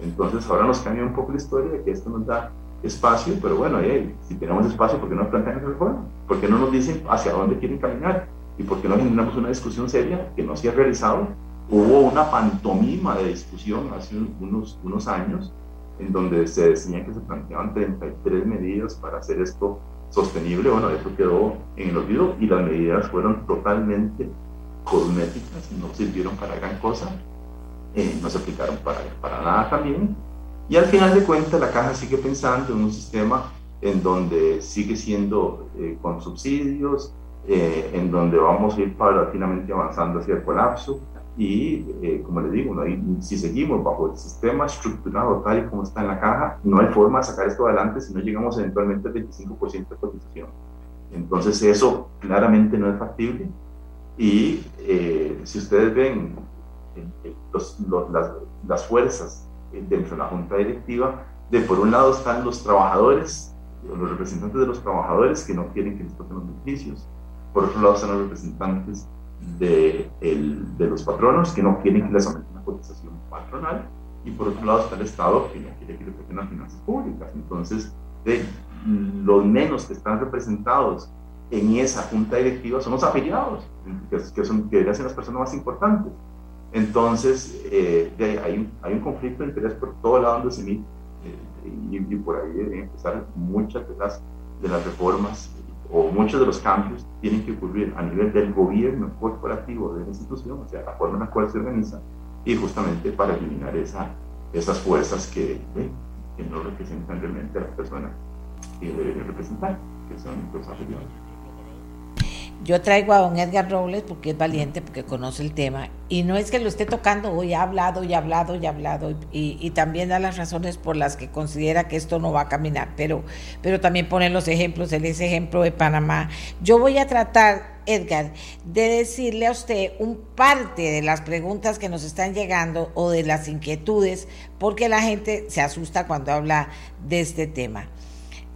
Entonces ahora nos cambia un poco la historia de que esto nos da espacio, pero bueno, si tenemos espacio, ¿por qué no plantean esa reforma? ¿Por qué no nos dicen hacia dónde quieren caminar? ¿Y por qué no generamos una discusión seria que no se ha realizado? Hubo una pantomima de discusión hace unos, unos años en donde se decía que se planteaban 33 medidas para hacer esto sostenible. Bueno, eso quedó en el olvido y las medidas fueron totalmente cosméticas, no sirvieron para gran cosa eh, no se aplicaron para, para nada también. Y al final de cuentas la caja sigue pensando en un sistema en donde sigue siendo eh, con subsidios, eh, en donde vamos a ir paulatinamente avanzando hacia el colapso. Y como les digo, si seguimos bajo el sistema estructurado tal y como está en la caja, no hay forma de sacar esto adelante si no llegamos eventualmente al 25% de cotización. Entonces eso claramente no es factible. Y si ustedes ven los, las, las, fuerzas dentro de la junta directiva, de por un lado están los trabajadores, los representantes de los trabajadores que no quieren que les toquen los beneficios, por otro lado están los representantes de, el, de los patronos que no quieren que les aumente la cotización patronal, y por otro lado está el Estado que no quiere que le toquen las finanzas públicas. Entonces, de los menos que están representados en esa junta directiva son los afiliados, que, son, que deberían ser las personas más importantes. Entonces, eh, hay, un conflicto de interés por todo lado de CEMIT eh, y, por ahí deben empezar muchas de las, de las reformas o muchos de los cambios tienen que ocurrir a nivel del gobierno corporativo de la institución, o sea, la forma en la cual se organiza, y justamente para eliminar esa, esas fuerzas que, que no representan realmente a las personas que deberían representar, que son los afiliados. Yo traigo a don Edgar Robles porque es valiente, porque conoce el tema. Y no es que lo esté tocando hoy, ha hablado y ha hablado y ha hablado. Y, también da las razones por las que considera que esto no va a caminar. Pero, pero también pone los ejemplos, él es ejemplo de Panamá. Yo voy a tratar, Edgar, de decirle a usted un parte de las preguntas que nos están llegando o de las inquietudes, porque la gente se asusta cuando habla de este tema.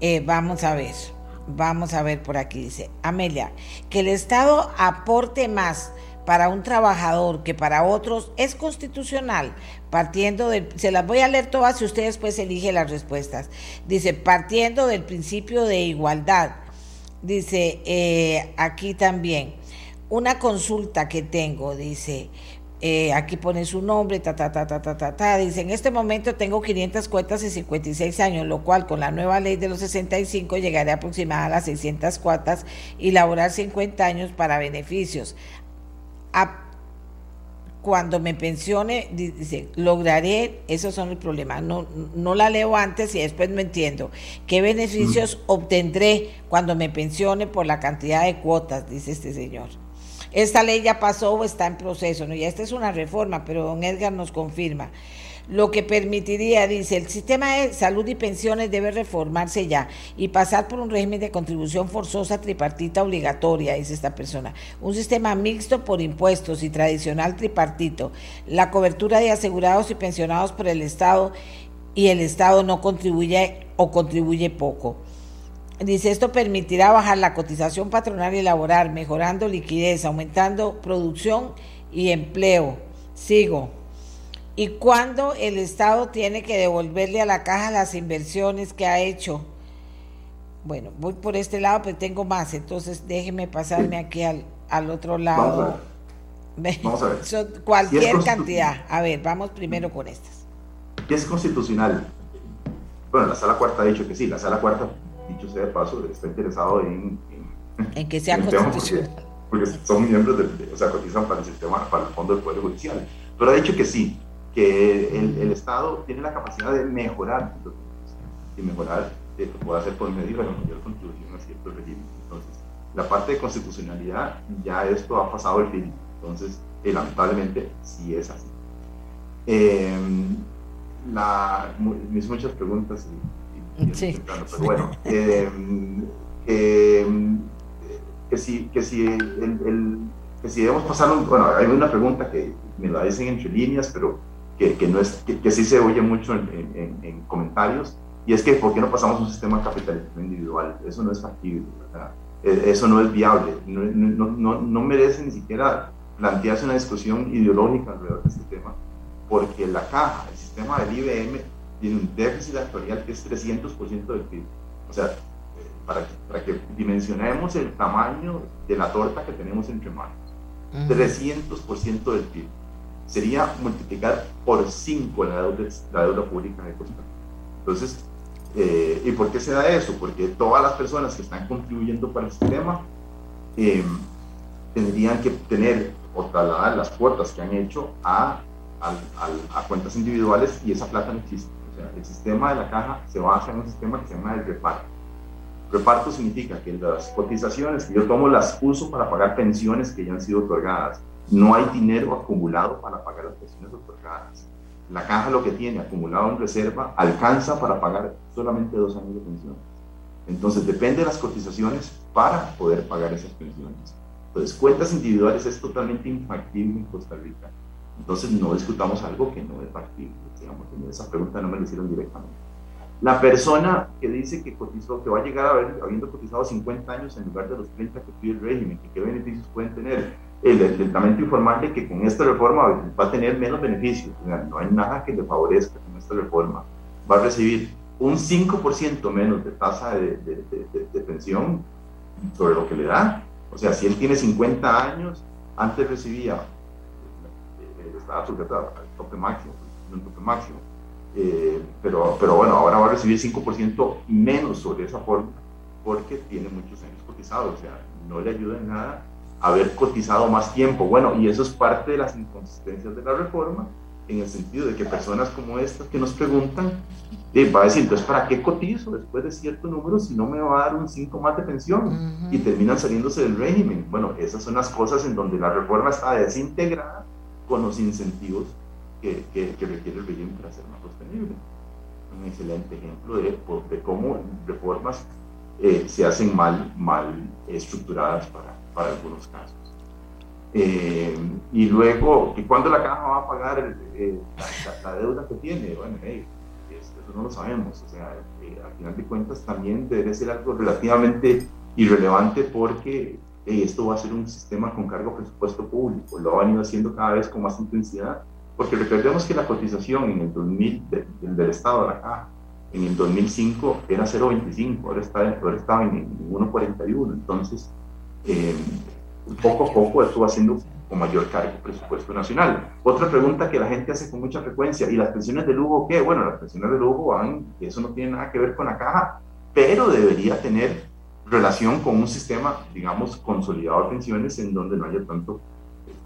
Eh, vamos a ver. Vamos a ver por aquí, dice Amelia, que el Estado aporte más para un trabajador que para otros es constitucional, partiendo del, se las voy a leer todas y usted después elige las respuestas. Dice, partiendo del principio de igualdad, dice eh, aquí también, una consulta que tengo, dice, eh, aquí pone su nombre, ta, ta, ta, ta, ta, ta, ta. Dice, en este momento tengo 500 cuotas y 56 años, lo cual con la nueva ley de los 65 llegaré aproximadamente a las 600 cuotas y laborar 50 años para beneficios. cuando me pensione, dice, lograré, esos son los problemas. No, no la leo antes y después no entiendo. ¿Qué beneficios mm. obtendré cuando me pensione por la cantidad de cuotas? Dice este señor. Esta ley ya pasó o está en proceso, ¿no? Ya esta es una reforma, pero don Edgar nos confirma. Lo que permitiría, dice, el sistema de salud y pensiones debe reformarse ya y pasar por un régimen de contribución forzosa tripartita obligatoria, dice esta persona. Un sistema mixto por impuestos y tradicional tripartito. La cobertura de asegurados y pensionados por el Estado y el Estado no contribuye o contribuye poco Dice, esto permitirá bajar la cotización patronal y laboral, mejorando liquidez, aumentando producción y empleo. Sigo. ¿Y cuándo el Estado tiene que devolverle a la caja las inversiones que ha hecho? Bueno, voy por este lado, pero tengo más, entonces déjeme pasarme aquí al, al otro lado. Vamos a ver. cualquier cantidad. A ver, vamos primero con estas. ¿Qué es constitucional? Bueno, la sala cuarta ha dicho que sí, la sala cuarta dicho sea de paso, está interesado en, en, que sea constitucional. Porque, son miembros del, o sea, cotizan para el sistema, para el Fondo del Poder Judicial. Pero ha dicho que sí, que el, el Estado tiene la capacidad de mejorar y mejorar lo que puede hacer por medio de la mayor contribución a cierto régimen. Entonces, la parte de constitucionalidad, ya esto ha pasado el fin. Entonces, eh, lamentablemente, sí es así. Eh, la, mis muchas preguntas y Sí. Pero bueno, eh, eh, que si, que si, el, que si debemos pasar, un, bueno, hay una pregunta que me la dicen entre líneas, pero que, que no es, que, sí se oye mucho en, en, comentarios, y es que ¿por qué no pasamos un sistema capitalista individual? Eso no es factible, e, eso no es viable, no, no, no, no merece ni siquiera plantearse una discusión ideológica alrededor de este tema, porque la caja, el sistema del IBM, tiene un déficit actual que es 300% del PIB. O sea, para que, para que dimensionemos el tamaño de la torta que tenemos entre manos, 300% del PIB. Sería multiplicar por 5 la deuda, la deuda pública de Costa Rica. Entonces, eh, ¿y por qué se da eso? Porque todas las personas que están contribuyendo para el sistema eh, tendrían que tener o trasladar las cuotas que han hecho a, a cuentas individuales y esa plata no existe el sistema de la caja se basa en un sistema que se llama el reparto. Reparto significa que las cotizaciones que yo tomo las uso para pagar pensiones que ya han sido otorgadas. No hay dinero acumulado para pagar las pensiones otorgadas. La caja lo que tiene acumulado en reserva alcanza para pagar solamente dos años de pensiones. Entonces depende de las cotizaciones para poder pagar esas pensiones. Entonces cuentas individuales es totalmente infactible en Costa Rica. Entonces no discutamos algo que no es factible esa pregunta no me la hicieron directamente. La persona que dice que cotizó, que va a llegar a habiendo cotizado 50 años en lugar de los 30 que pide el régimen, ¿qué beneficios pueden tener? El intentamente informarle que con esta reforma va a tener menos beneficios. No hay nada que le favorezca con esta reforma. Va a recibir un 5% menos de tasa de, de, pensión sobre lo que le da. O sea, si él tiene 50 años, antes recibía, eh, estaba sujeto al tope máximo, un tope máximo. Eh, pero, pero bueno, ahora va a recibir 5% menos sobre esa forma porque tiene muchos años cotizados, o sea, no le ayuda en nada haber cotizado más tiempo. Bueno, y eso es parte de las inconsistencias de la reforma, en el sentido de que personas como estas que nos preguntan, eh, va a decir, entonces, ¿para qué cotizo después de cierto número si no me va a dar un 5 más de pensión? Y terminan saliéndose del régimen. Bueno, esas son las cosas en donde la reforma está desintegrada con los incentivos que, que, requiere el régimen para ser más sostenible. Un excelente ejemplo de, de cómo reformas eh, se hacen mal, mal estructuradas para, para algunos casos. Eh, y luego, ¿y cuándo la caja va a pagar eh, la, deuda que tiene? Bueno, eso no lo sabemos. O sea, al final de cuentas también debe ser algo relativamente irrelevante porque esto va a ser un sistema con cargo presupuesto público. Lo han ido haciendo cada vez con más intensidad porque recordemos que la cotización en el 2000 del Estado de la Caja, en el 2005 era 0,25, ahora está, ahora está en, 1,41. Entonces, eh, poco a poco esto va siendo con mayor cargo presupuesto nacional. Otra pregunta que la gente hace con mucha frecuencia, ¿y las pensiones de lujo qué? Bueno, las pensiones de lujo van, eso no tiene nada que ver con la caja, pero debería tener relación con un sistema, digamos, consolidado de pensiones en donde no haya tanto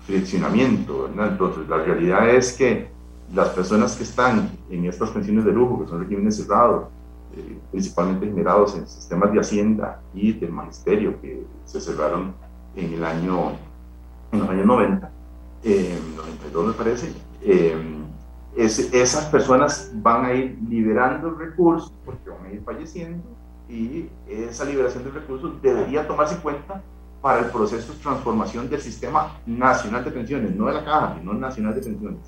friccionamiento, Entonces, la realidad es que las personas que están en estas pensiones de lujo, que son regímenes cerrados, eh, principalmente generados en sistemas de hacienda y del magisterio, que se cerraron en el año, en los años 90, eh, 92 me parece, eh, esas personas van a ir liberando recursos porque van a ir falleciendo y esa liberación de recursos debería tomarse en cuenta para el proceso de transformación del sistema nacional de pensiones, no de la caja, sino nacional de pensiones.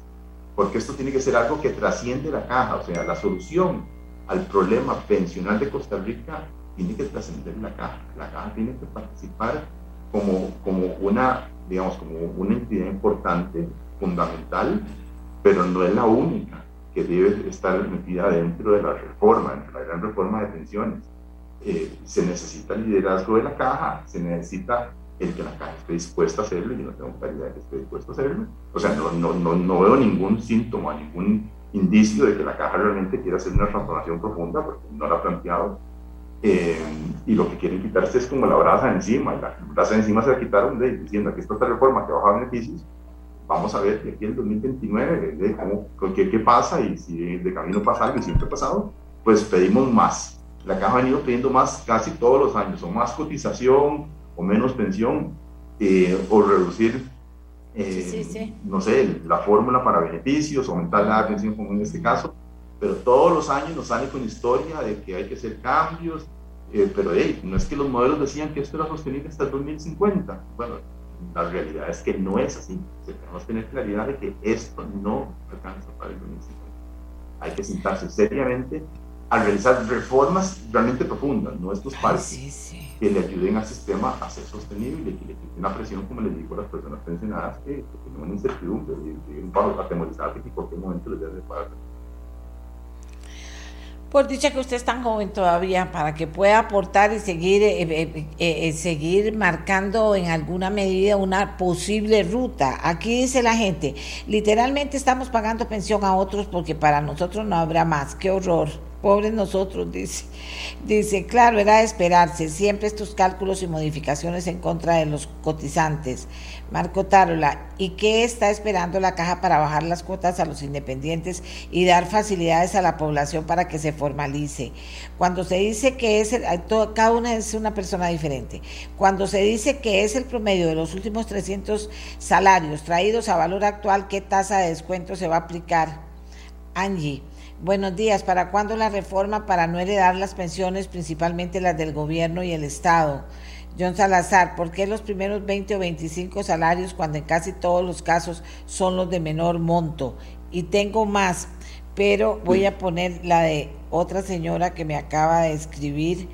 Porque esto tiene que ser algo que trasciende la caja, o sea, la solución al problema pensional de Costa Rica tiene que trascender la caja. La caja tiene que participar como, como una, digamos, como una entidad importante, fundamental, pero no es la única que debe estar metida dentro de la reforma, dentro de la gran reforma de pensiones eh, se necesita el liderazgo de la caja, se necesita el que la caja esté dispuesta a hacerlo, yo no tengo claridad de que esté dispuesta a hacerlo. O sea, no, no, no, no, veo ningún síntoma, ningún indicio de que la caja realmente quiera hacer una transformación profunda, porque no la ha planteado. Eh, y lo que quieren quitarse es como la brasa encima, y la brasa encima se la quitaron de, diciendo que esta reforma que baja beneficios, vamos a ver de aquí el 2029 de cómo, qué, qué pasa y si de camino pasa algo y siempre ha pasado, pues pedimos más la caja ha venido pidiendo más casi todos los años, o más cotización, o menos pensión, eh, o reducir, eh, no sé, la fórmula para beneficios, aumentar la pensión como en este caso, pero todos los años nos sale con historia de que hay que hacer cambios, eh, pero hey, no es que los modelos decían que esto era sostenible hasta el 2050. Bueno, la realidad es que no es así. tenemos que tener claridad de que esto no alcanza para el 2050. Hay que sentarse seriamente a realizar reformas realmente profundas, no estos parches que le ayuden al sistema a ser sostenible, que le quiten la presión, como les digo a las personas pensionadas, que, tienen una incertidumbre, y bajo atemorizar que en cualquier momento les debe pagar. Por dicha que usted es tan joven todavía para que pueda aportar y seguir, eh, eh, eh, seguir marcando en alguna medida una posible ruta. Aquí dice la gente, literalmente estamos pagando pensión a otros porque para nosotros no habrá más. ¡Qué horror! Pobres nosotros, dice. Dice, claro, era de esperarse, siempre estos cálculos y modificaciones en contra de los cotizantes. Marco Tarola, ¿y qué está esperando la caja para bajar las cuotas a los independientes y dar facilidades a la población para que se formalice? Cuando se dice que es, el, cada una es una persona diferente. Cuando se dice que es el promedio de los últimos 300 salarios traídos a valor actual, ¿qué tasa de descuento se va a aplicar? Angie. Buenos días. ¿Para cuándo la reforma para no heredar las pensiones, principalmente las del gobierno y el Estado? John Salazar, ¿por qué los primeros 20 o 25 salarios cuando en casi todos los casos son los de menor monto? Y tengo más, pero voy a poner la de otra señora que me acaba de escribir.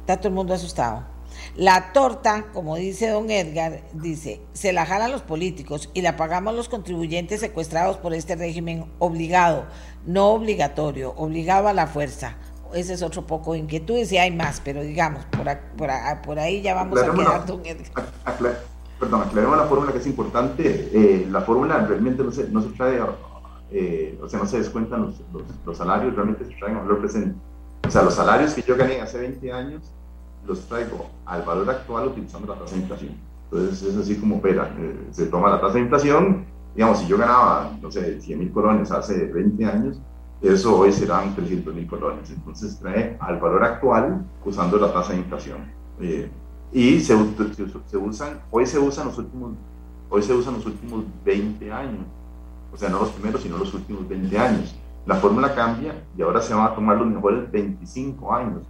Está todo el mundo asustado. La torta, como dice don Edgar, dice, se la jalan los políticos y la pagamos los contribuyentes secuestrados por este régimen obligado, no obligatorio, obligado a la fuerza. Ese es otro poco de inquietud, y hay más, pero digamos, por, por, por ahí ya vamos a quedar, don Edgar. perdón, aclaremos la fórmula que es importante. Eh, la fórmula realmente no se, no se trae, eh, o sea, no se descuentan los, los, salarios, realmente se traen a valor presente. O sea, los salarios que yo gané hace 20 años los traigo al valor actual utilizando la tasa de inflación. Entonces es así como opera. Eh, se toma la tasa de inflación, digamos, si yo ganaba, no sé, 100 mil colones hace 20 años, eso hoy serán 300 mil colones. Entonces trae al valor actual usando la tasa de inflación. Eh, y se, se, usan, hoy se usan los últimos, hoy se usan los últimos 20 años. O sea, no los primeros, sino los últimos 20 años. La fórmula cambia y ahora se van a tomar los mejores 25 años.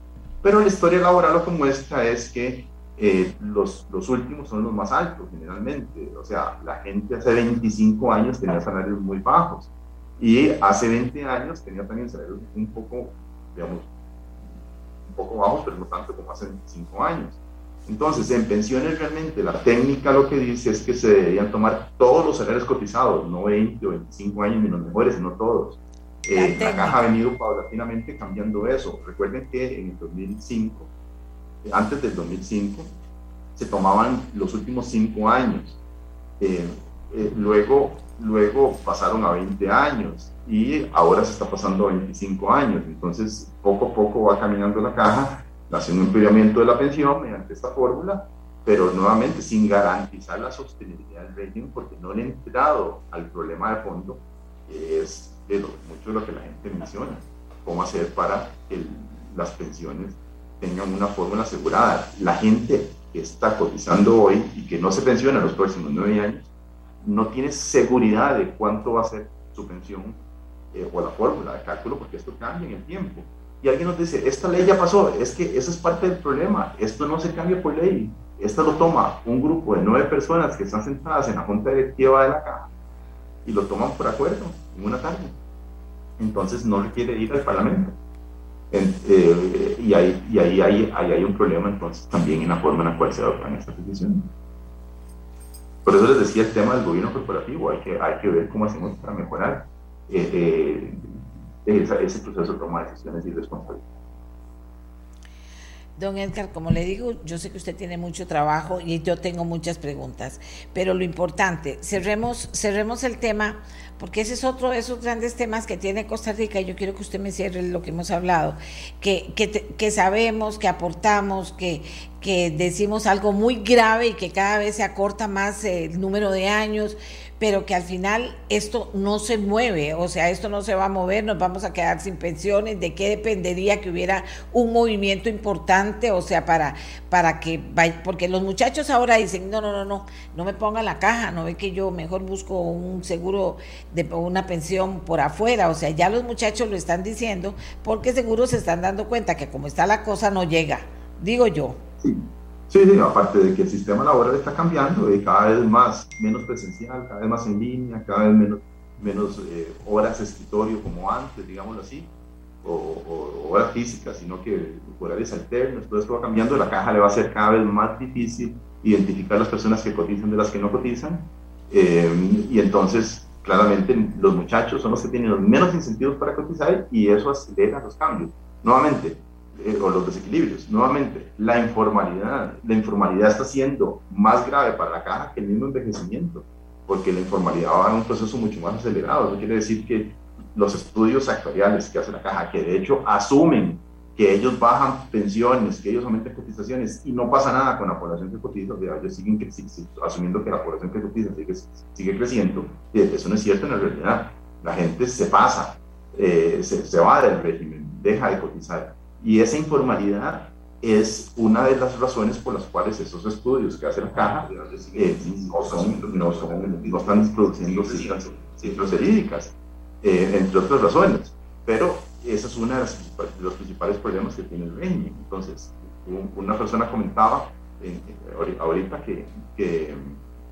Pero la historia laboral lo que muestra es que eh, los, los últimos son los más altos generalmente. O sea, la gente hace 25 años tenía salarios muy bajos y hace 20 años tenía también salarios un poco, digamos, un poco bajos, pero no tanto como hace 25 años. Entonces, en pensiones realmente la técnica lo que dice es que se deberían tomar todos los salarios cotizados, no 20 o 25 años ni los mejores, sino todos. Eh, la, caja ha venido paulatinamente cambiando eso. Recuerden que en el 2005, antes del 2005, se tomaban los últimos cinco años. Eh, eh, luego, luego pasaron a 20 años y ahora se está pasando a 25 años. Entonces, poco a poco va caminando la caja, haciendo un empoderamiento de la pensión mediante esta fórmula, pero nuevamente sin garantizar la sostenibilidad del régimen porque no le han entrado al problema de fondo, que es de mucho de lo que la gente menciona, cómo hacer para que las pensiones tengan una fórmula asegurada. La gente que está cotizando hoy y que no se pensiona en los próximos nueve años, no tiene seguridad de cuánto va a ser su pensión eh, o la fórmula de cálculo, porque esto cambia en el tiempo. Y alguien nos dice, esta ley ya pasó, es que eso es parte del problema, esto no se cambia por ley, esto lo toma un grupo de nueve personas que están sentadas en la junta directiva de la caja y lo toman por acuerdo en una tarde. Entonces no requiere ir al Parlamento. Eh, y ahí, hay un problema entonces también en la forma en la cual se adoptan estas decisiones. Por eso les decía el tema del gobierno corporativo, hay que, hay que ver cómo hacemos para mejorar eh, eh, ese proceso de toma de decisiones y responsabilidad. Don Edgar, como le digo, yo sé que usted tiene mucho trabajo y yo tengo muchas preguntas, pero lo importante, cerremos, cerremos el tema, porque ese es otro de esos grandes temas que tiene Costa Rica y yo quiero que usted me cierre lo que hemos hablado, que, que, sabemos, que aportamos, que, que decimos algo muy grave y que cada vez se acorta más el número de años, pero que al final esto no se mueve, o sea, esto no se va a mover, nos vamos a quedar sin pensiones, ¿de qué dependería que hubiera un movimiento importante? O sea, para, para que, porque los muchachos ahora dicen, no, no, no, no, no me pongan la caja, no ve que yo mejor busco un seguro de una pensión por afuera, o sea, ya los muchachos lo están diciendo porque seguro se están dando cuenta que como está la cosa no llega, digo yo. Sí, aparte de que el sistema laboral está cambiando y cada vez más, menos presencial, cada vez más en línea, cada vez menos, eh, horas escritorio como antes, digámoslo así, o, horas físicas, sino que horarios alternos, todo esto va cambiando, la caja le va a ser cada vez más difícil identificar las personas que cotizan de las que no cotizan, eh, y entonces claramente los muchachos son los que tienen menos incentivos para cotizar y eso acelera los cambios. Nuevamente, eh, o los desequilibrios. Nuevamente, la informalidad. La informalidad está siendo más grave para la caja que el mismo envejecimiento, porque la informalidad va a un proceso mucho más acelerado. Eso quiere decir que los estudios actuariales que hace la caja, que de hecho asumen que ellos bajan pensiones, que ellos aumentan cotizaciones y no pasa nada con la población que cotiza, ellos siguen asumiendo que la población que cotiza sigue, sigue creciendo, y eso no es cierto en la realidad. La gente se pasa, eh, se, se va del régimen, deja de cotizar y esa informalidad es una de las razones por las cuales esos estudios que hace la caja eh, no, son, no, son, no están produciendo cifras, cifras verídicas, eh, entre otras razones. Pero ese es uno de, los principales problemas que tiene el régimen. Entonces, una persona comentaba eh, ahorita que, que,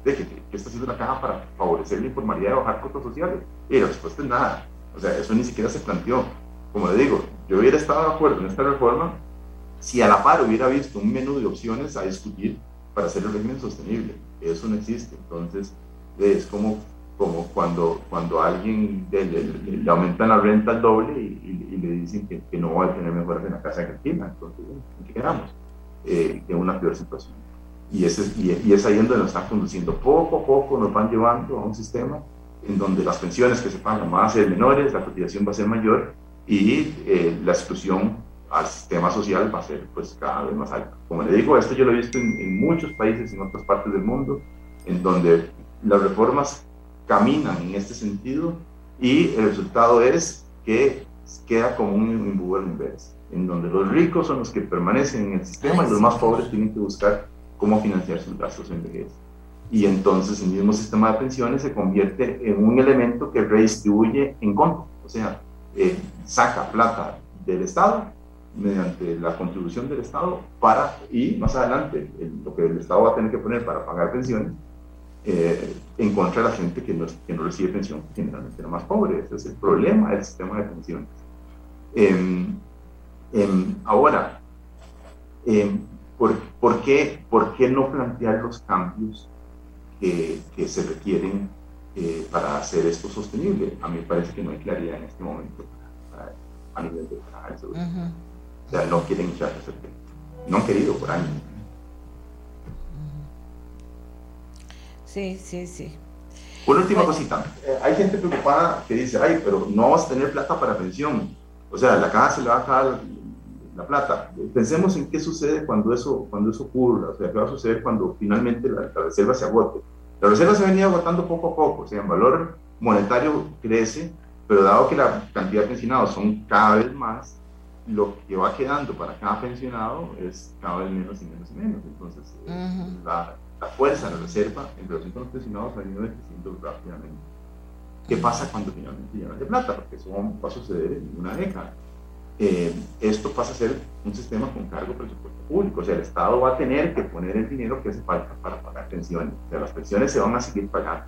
que, está haciendo la caja para favorecer la informalidad y bajar costos sociales. Y la respuesta es nada. O sea, eso ni siquiera se planteó como le digo, yo hubiera estado de acuerdo en esta reforma si a la par hubiera visto un menú de opciones a discutir para hacer el régimen sostenible. Eso no existe. Entonces, es como, como cuando, cuando a alguien le, aumentan la renta al doble y, le dicen que, que, no va a tener mejoras en la casa que Argentina. Entonces, ¿en qué quedamos? Eh, en una peor situación. Y, ese, y, y es ahí donde nos están conduciendo. Poco a poco nos van llevando a un sistema en donde las pensiones que se pagan van a ser menores, la cotización va a ser mayor y eh, la exclusión al sistema social va a ser pues cada vez más alto. Como le digo, esto yo lo he visto en, en muchos países, en otras partes del mundo, en donde las reformas caminan en este sentido y el resultado es que queda como un embudo inverso, en donde los ricos son los que permanecen en el sistema y los más pobres tienen que buscar cómo financiar sus gastos en vejez. Y entonces el mismo sistema de pensiones se convierte en un elemento que redistribuye en contra, o sea, eh, saca plata del Estado mediante la contribución del Estado para, y más adelante, lo que el Estado va a tener que poner para pagar pensiones, eh, en contra de la gente que no, que no recibe pensión, generalmente la más pobre. Ese es el problema del sistema de pensiones. Em, ahora, em, ¿por, por, qué, ¿por, qué, no plantear los cambios que, que se requieren eh, para hacer esto sostenible? A mí me parece que no hay claridad en este momento a nivel de O sea, no quieren echar ese tema. No han querido por años. Sí, sí, sí. Una última cosita. Eh, hay gente preocupada que dice, ay, pero no vas a tener plata para pensión. O sea, la casa se le va a acabar la plata. Pensemos en qué sucede cuando eso, cuando eso ocurra. O sea, qué va a suceder cuando finalmente la, reserva se agote. La reserva se ha venido agotando poco a poco. O sea, el valor monetario crece, pero dado que la cantidad de pensionados son cada vez más, lo que va quedando para cada pensionado es cada vez menos y menos y menos. Entonces, eh, la, la fuerza de la reserva en relación con los pensionados ha ido decreciendo rápidamente. ¿Qué pasa cuando finalmente llegan de plata? Porque eso va a suceder en una década. Eh, esto pasa a ser un sistema con cargo presupuesto público, o sea, el Estado va a tener que poner el dinero que hace falta para pagar pensiones, o sea, las pensiones se van a seguir pagando.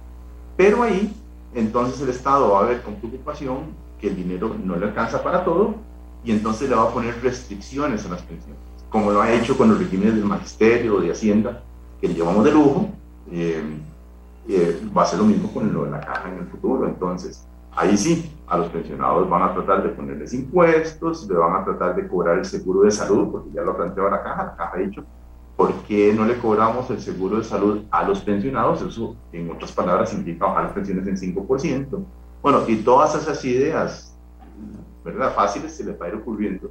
Pero ahí, entonces el Estado va a ver con preocupación que el dinero no le alcanza para todo y entonces le va a poner restricciones a las pensiones, como lo ha hecho con los regímenes del magisterio o de Hacienda, que le llamamos de lujo, eh, eh, va a ser lo mismo con lo de la caja en el futuro. Entonces, ahí sí, a los pensionados van a tratar de ponerles impuestos, le van a tratar de cobrar el seguro de salud, porque ya lo planteó la caja, la caja ha dicho, ¿por qué no le cobramos el seguro de salud a los pensionados? Eso, en otras palabras, significa bajar las pensiones en 5%. Bueno, y todas esas ideas, ¿verdad? Fáciles se les va a ir ocurriendo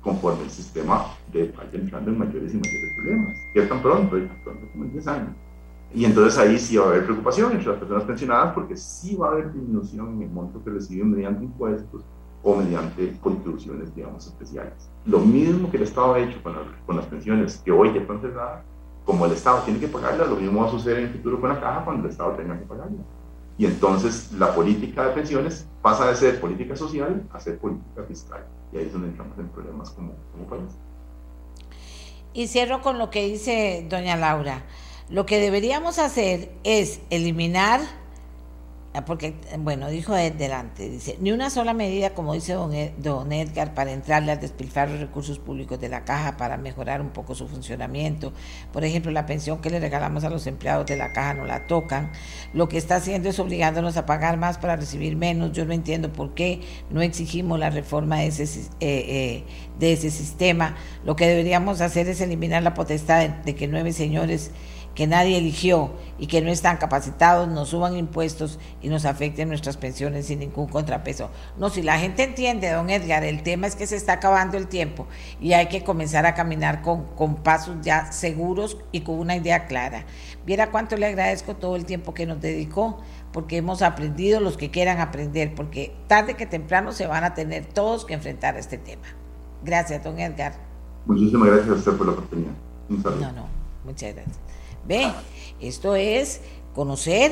conforme el sistema vaya entrando en mayores y mayores problemas. Ya tan pronto, tan pronto como en 10 años. Y entonces ahí sí va a haber preocupación entre las personas pensionadas porque sí va a haber disminución en el monto que reciben mediante impuestos o mediante contribuciones, digamos, especiales. Lo mismo que el Estado ha hecho con, con las pensiones que hoy ya están cerradas, como el Estado tiene que pagarlas, lo mismo va a suceder en el futuro con la caja cuando el Estado tenga que pagarlas. Y entonces la política de pensiones pasa de ser política social a ser política fiscal. Y ahí es donde entramos en problemas como, como país. Y cierro con lo que dice doña Laura. Lo que deberíamos hacer es eliminar Ah, porque, bueno, dijo delante, dice, ni una sola medida, como dice don, don Edgar, para entrarle al despilfarro de recursos públicos de la caja para mejorar un poco su funcionamiento. Por ejemplo, la pensión que le regalamos a los empleados de la caja no la tocan. Lo que está haciendo es obligándonos a pagar más para recibir menos. Yo no entiendo por qué no exigimos la reforma de ese, eh, eh, de ese sistema. Lo que deberíamos hacer es eliminar la potestad de que nueve señores que nadie eligió y que no están capacitados, nos suban impuestos y nos afecten nuestras pensiones sin ningún contrapeso. No, si la gente entiende, don Edgar, el tema es que se está acabando el tiempo y hay que comenzar a caminar con, con pasos ya seguros y con una idea clara. Viera cuánto le agradezco todo el tiempo que nos dedicó porque hemos aprendido los que quieran aprender, porque tarde que temprano se van a tener todos que enfrentar este tema. Gracias, don Edgar. Muchísimas gracias a usted por la oportunidad. No, no, muchas gracias. Ve, esto es conocer.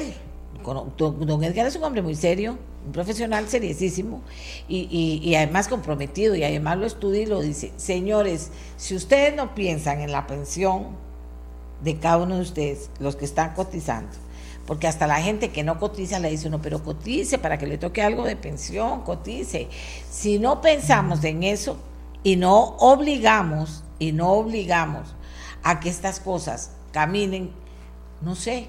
Don Edgar es un hombre muy serio, un profesional seriosísimo y, y, además comprometido y además lo estudia y lo dice. Señores, si ustedes no piensan en la pensión de cada uno de ustedes, los que están cotizando, porque hasta la gente que no cotiza le dice uno, pero cotice para que le toque algo de pensión, cotice. Si no pensamos en eso y no obligamos, y no obligamos a que estas cosas caminen, no sé,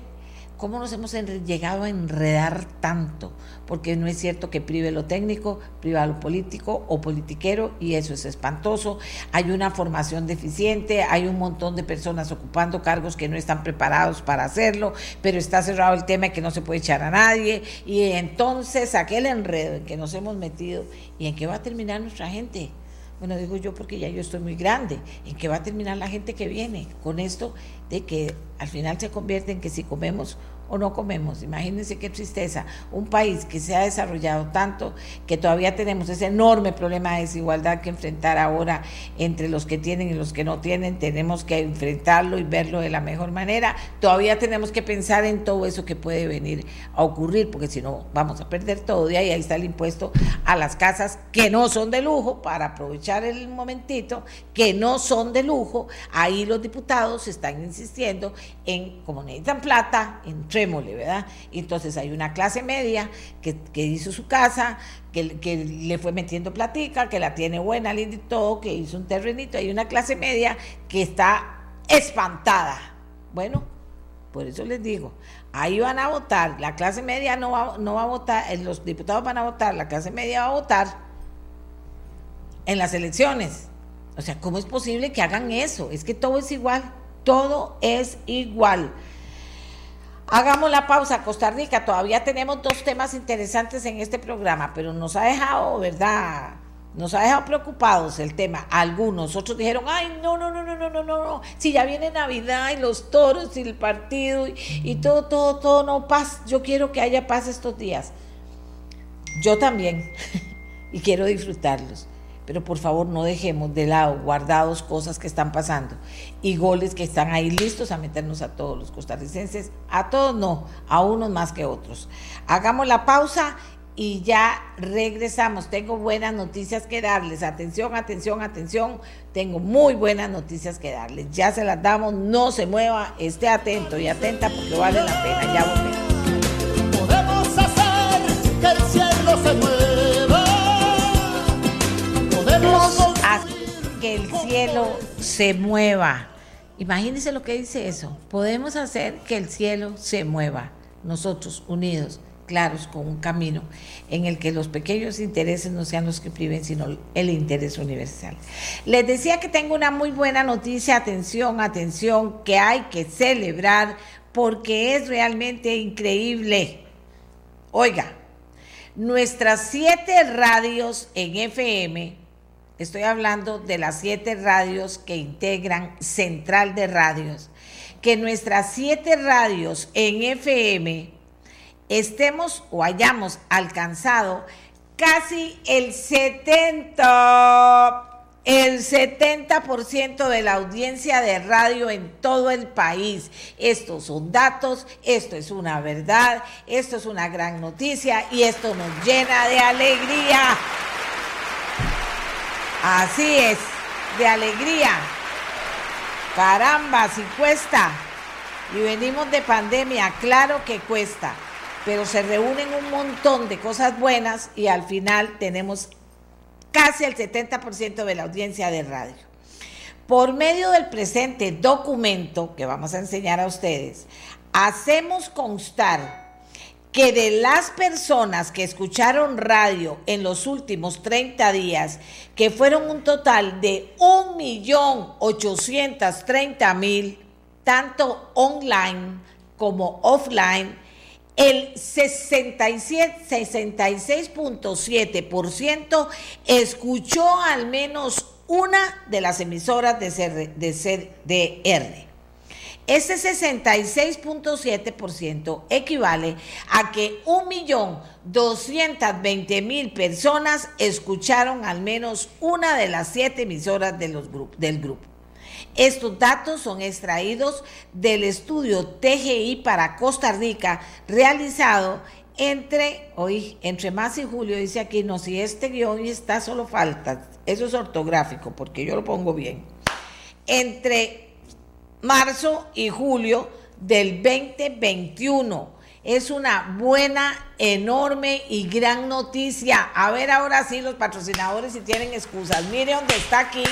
¿cómo nos hemos llegado a enredar tanto? Porque no es cierto que prive lo técnico, priva lo político o politiquero y eso es espantoso. Hay una formación deficiente, hay un montón de personas ocupando cargos que no están preparados para hacerlo, pero está cerrado el tema que no se puede echar a nadie y entonces aquel enredo en que nos hemos metido y en que va a terminar nuestra gente Bueno, digo yo porque ya yo estoy muy grande. ¿En qué va a terminar la gente que viene? Con esto de que al final se convierte en que si comemos o no comemos. Imagínense qué tristeza. Un país que se ha desarrollado tanto, que todavía tenemos ese enorme problema de desigualdad que enfrentar ahora entre los que tienen y los que no tienen, tenemos que enfrentarlo y verlo de la mejor manera. Todavía tenemos que pensar en todo eso que puede venir a ocurrir, porque si no vamos a perder todo. Y ahí, ahí está el impuesto a las casas que no son de lujo, para aprovechar el momentito, que no son de lujo. Ahí los diputados están insistiendo en, como necesitan plata, en ¿verdad? Entonces hay una clase media que, hizo su casa, que, que, le fue metiendo platica, que la tiene buena, linda y todo, que hizo un terrenito. Hay una clase media que está espantada. Bueno, por eso les digo, ahí van a votar, la clase media no va, no va a votar, eh, los diputados van a votar, la clase media va a votar en las elecciones. O sea, ¿cómo es posible que hagan eso? Es que todo es igual, todo es igual. Hagamos la pausa, Costa Rica. Todavía tenemos dos temas interesantes en este programa, pero nos ha dejado, ¿verdad? Nos ha dejado preocupados el tema. Algunos, otros dijeron, ay, no, no, no, no, no, no, no, si ya viene Navidad y los toros y el partido y, y todo, todo, todo, no paz. Yo quiero que haya paz estos días. Yo también. y quiero disfrutarlos pero por favor no dejemos de lado guardados cosas que están pasando y goles que están ahí listos a meternos a todos los costarricenses, a todos no, a unos más que otros. Hagamos la pausa y ya regresamos. Tengo buenas noticias que darles. Atención, atención, atención. Tengo muy buenas noticias que darles. Ya se las damos, no se mueva, esté atento y atenta porque vale la pena. Ya volvemos. Podemos hacer que el cielo se mueva que el cielo se mueva. Imagínense lo que dice eso. Podemos hacer que el cielo se mueva. Nosotros unidos, claros, con un camino en el que los pequeños intereses no sean los que priven, sino el interés universal. Les decía que tengo una muy buena noticia. Atención, atención, que hay que celebrar porque es realmente increíble. Oiga, nuestras siete radios en FM Estoy hablando de las siete radios que integran Central de Radios. Que nuestras siete radios en FM estemos o hayamos alcanzado casi el 70 el 70% de la audiencia de radio en todo el país. Estos son datos, esto es una verdad, esto es una gran noticia y esto nos llena de alegría. Así es, de alegría. Caramba, si cuesta. Y venimos de pandemia, claro que cuesta, pero se reúnen un montón de cosas buenas y al final tenemos casi el 70% de la audiencia de radio. Por medio del presente documento que vamos a enseñar a ustedes, hacemos constar que de las personas que escucharon radio en los últimos 30 días, que fueron un total de 1.830.000, tanto online como offline, el 66.7% escuchó al menos una de las emisoras de, CDR. Ese 66.7% equivale a que 1.220.000 personas escucharon al menos una de las siete emisoras del grupo. Estos datos son extraídos del estudio TGI para Costa Rica realizado entre, hoy, entre más y julio, dice aquí, no, si este guion está solo falta, eso es ortográfico, porque yo lo pongo bien, entre marzo y julio del 2021. Es una buena, enorme y gran noticia. A ver ahora sí los patrocinadores si tienen excusas. Mire dónde está aquí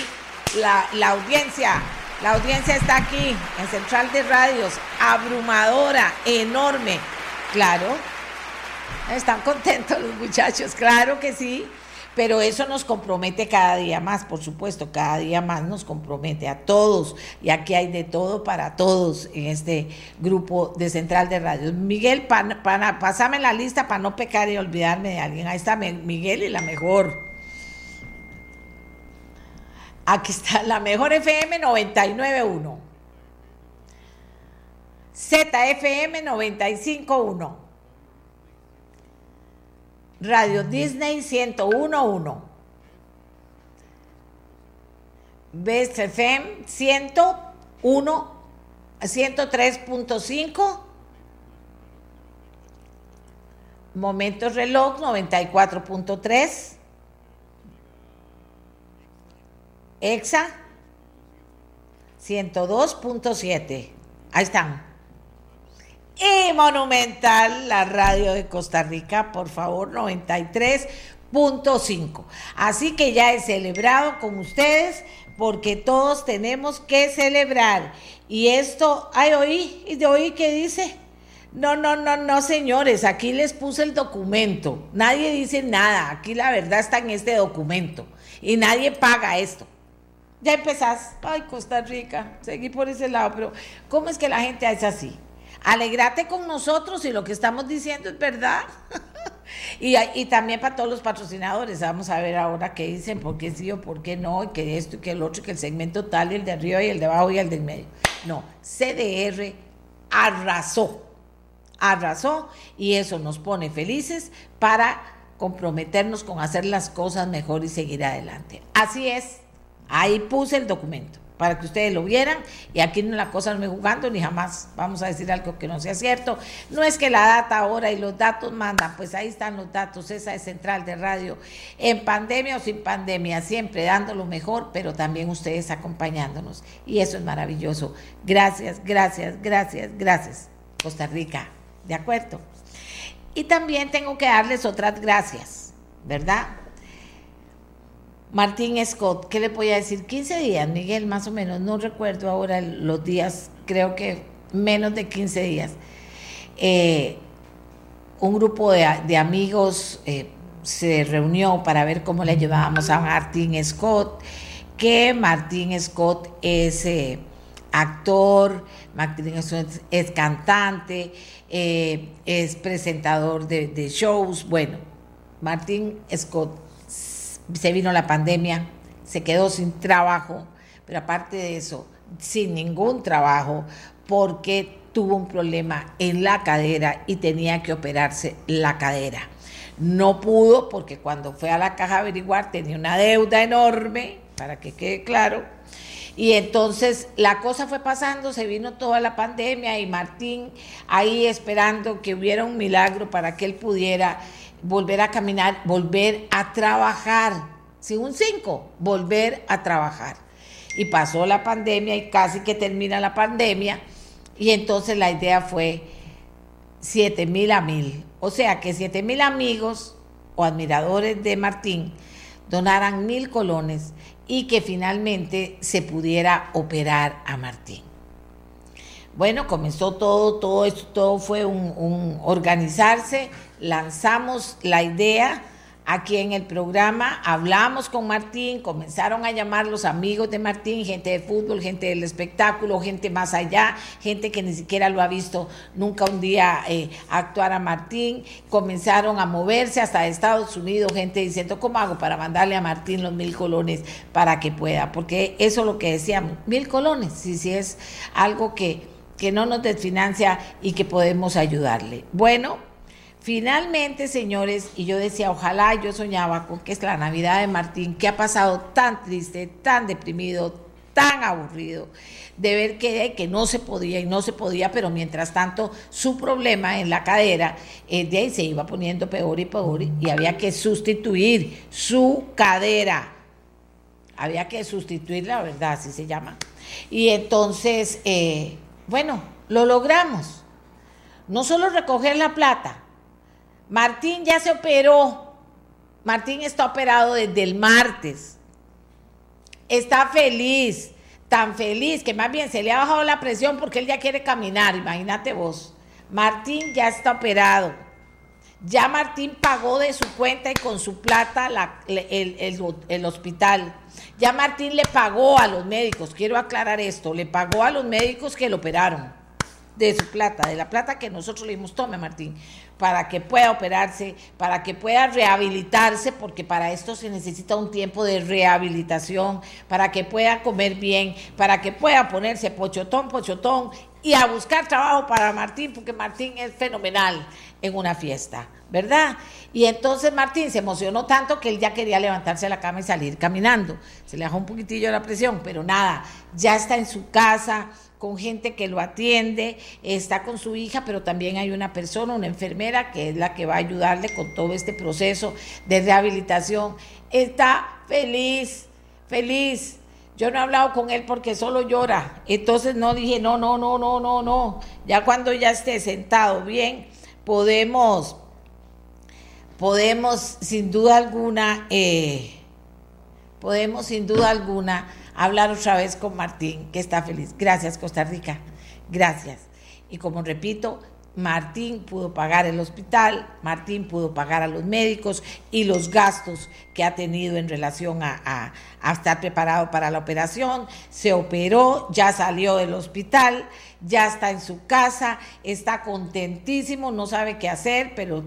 la, la audiencia. La audiencia está aquí en Central de Radios. Abrumadora, enorme. Claro. Están contentos los muchachos, claro que sí pero eso nos compromete cada día más, por supuesto, cada día más nos compromete a todos, y aquí hay de todo para todos en este grupo de Central de Radio. Miguel, pásame la lista para no pecar y olvidarme de alguien. Ahí está Miguel y la mejor. Aquí está la mejor FM 991. ZFM 951. Radio Disney 1011. Best FM 101 103.5 Momentos Reloj 94.3 EXA 102.7 Ahí están. Y Monumental, la radio de Costa Rica, por favor, 93.5. Así que ya he celebrado con ustedes porque todos tenemos que celebrar. Y esto, ay, oí, y de oí que dice, no, no, no, no, señores, aquí les puse el documento. Nadie dice nada, aquí la verdad está en este documento y nadie paga esto. Ya empezás, ay, Costa Rica, seguí por ese lado, pero ¿cómo es que la gente es así? Alegrate con nosotros y lo que estamos diciendo es verdad. Y, también para todos los patrocinadores, vamos a ver ahora qué dicen, por qué sí o por qué no, y que esto y que el otro, que el segmento tal, y el de arriba y el de abajo y el del medio. No, CDR arrasó, arrasó y eso nos pone felices para comprometernos con hacer las cosas mejor y seguir adelante. Así es, ahí puse el documento para que ustedes lo vieran y aquí la cosa no me jugando ni jamás vamos a decir algo que no sea cierto. No es que la data ahora y los datos mandan, pues ahí están los datos, esa es central de radio, en pandemia o sin pandemia, siempre dando lo mejor, pero también ustedes acompañándonos y eso es maravilloso. Gracias, gracias, gracias, gracias. Costa Rica, ¿de acuerdo? Y también tengo que darles otras gracias, ¿verdad? Martín Scott, ¿qué le voy a decir? 15 días, Miguel, más o menos, no recuerdo ahora los días, creo que menos de 15 días. Eh, un grupo de, amigos eh, se reunió para ver cómo le ayudábamos a Martín Scott, que Martín Scott es eh, actor, Martín Scott es cantante, es presentador de, de shows, bueno, Martín Scott se vino la pandemia, se quedó sin trabajo, pero aparte de eso, sin ningún trabajo, porque tuvo un problema en la cadera y tenía que operarse la cadera. No pudo porque cuando fue a la caja a averiguar tenía una deuda enorme, para que quede claro. Y entonces la cosa fue pasando, se vino toda la pandemia y Martín ahí esperando que hubiera un milagro para que él pudiera volver a caminar, volver a trabajar. Si un 5, volver a trabajar. Y pasó la pandemia y casi que termina la pandemia. Y entonces la idea fue 7 mil a mil. O sea que 7 mil amigos o admiradores de Martín donaran mil colones y que finalmente se pudiera operar a Martín. Bueno, comenzó todo, todo esto, todo fue un, organizarse, lanzamos la idea aquí en el programa, hablamos con Martín, comenzaron a llamar los amigos de Martín, gente de fútbol, gente del espectáculo, gente más allá, gente que ni siquiera lo ha visto nunca un día eh, actuar a Martín, comenzaron a moverse hasta Estados Unidos, gente diciendo, ¿cómo hago para mandarle a Martín los mil colones para que pueda? Porque eso es lo que decíamos, mil colones, si, si es algo que que no nos desfinancia y que podemos ayudarle. Bueno, finalmente, señores, y yo decía, ojalá yo soñaba con que es la Navidad de Martín, que ha pasado tan triste, tan deprimido, tan aburrido, de ver que, que no se podía y no se podía, pero mientras tanto su problema en la cadera eh, de ahí se iba poniendo peor y peor y había que sustituir su cadera. Había que sustituir, la verdad, así se llama. Y entonces, eh, bueno, lo logramos. No solo recoger la plata. Martín ya se operó. Martín está operado desde el martes. Está feliz, tan feliz que más bien se le ha bajado la presión porque él ya quiere caminar. Imagínate vos. Martín ya está operado. Ya Martín pagó de su cuenta y con su plata el, el hospital. Ya Martín le pagó a los médicos, quiero aclarar esto, le pagó a los médicos que lo operaron. De su plata, de la plata que nosotros le dimos, tome Martín, para que pueda operarse, para que pueda rehabilitarse, porque para esto se necesita un tiempo de rehabilitación, para que pueda comer bien, para que pueda ponerse pochotón, pochotón y a buscar trabajo para Martín, porque Martín es fenomenal en una fiesta, ¿verdad? Y entonces Martín se emocionó tanto que él ya quería levantarse de la cama y salir caminando. Se le bajó un poquitillo la presión, pero nada, ya está en su casa con gente que lo atiende, está con su hija, pero también hay una persona, una enfermera, que es la que va a ayudarle con todo este proceso de rehabilitación. Está feliz, feliz. Yo no he hablado con él porque solo llora. Entonces no dije, no, no, no, no, no, no. Ya cuando ya esté sentado bien, podemos, podemos sin duda alguna, eh, podemos sin duda alguna hablar otra vez con Martín, que está feliz. Gracias, Costa Rica. Gracias. Y como repito, Martín pudo pagar el hospital, Martín pudo pagar a los médicos y los gastos que ha tenido en relación a, estar preparado para la operación. Se operó, ya salió del hospital, ya está en su casa, está contentísimo, no sabe qué hacer, pero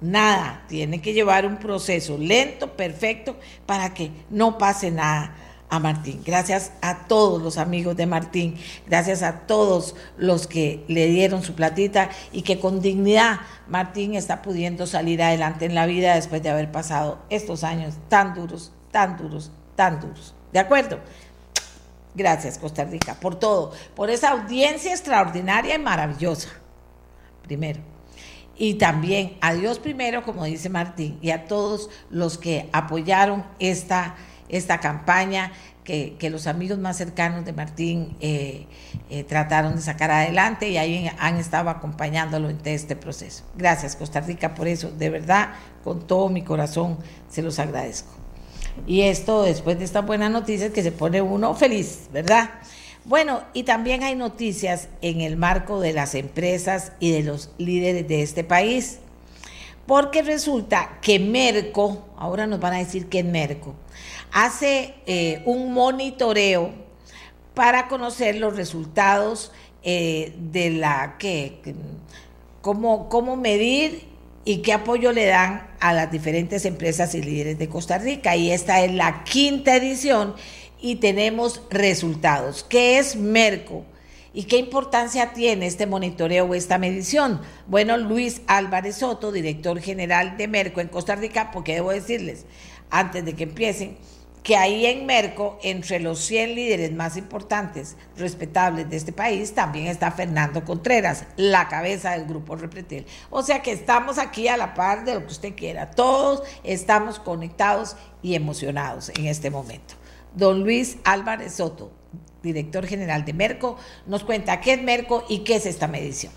nada, tiene que llevar un proceso lento, perfecto, para que no pase nada a Martín. Gracias a todos los amigos de Martín, gracias a todos los que le dieron su platita y que con dignidad Martín está pudiendo salir adelante en la vida después de haber pasado estos años tan duros, tan duros, tan duros. ¿De acuerdo? Gracias Costa Rica por todo, por esa audiencia extraordinaria y maravillosa. Primero. Y también a Dios primero, como dice Martín, y a todos los que apoyaron esta esta campaña que, los amigos más cercanos de Martín eh, eh, trataron de sacar adelante y ahí han estado acompañándolo en este proceso. Gracias Costa Rica por eso, de verdad, con todo mi corazón se los agradezco. Y esto después de esta buena noticia que se pone uno feliz, ¿verdad? Bueno, y también hay noticias en el marco de las empresas y de los líderes de este país, porque resulta que Merco, ahora nos van a decir que es Merco, hace eh, un monitoreo para conocer los resultados eh, de la que, cómo, cómo medir y qué apoyo le dan a las diferentes empresas y líderes de Costa Rica. Y esta es la quinta edición y tenemos resultados. ¿Qué es Merco? ¿Y qué importancia tiene este monitoreo o esta medición? Bueno, Luis Álvarez Soto, director general de Merco en Costa Rica, porque debo decirles, antes de que empiecen, que ahí en Merco, entre los 100 líderes más importantes, respetables de este país, también está Fernando Contreras, la cabeza del grupo Repretel. O sea que estamos aquí a la par de lo que usted quiera. Todos estamos conectados y emocionados en este momento. Don Luis Álvarez Soto, director general de Merco, nos cuenta qué es Merco y qué es esta medición.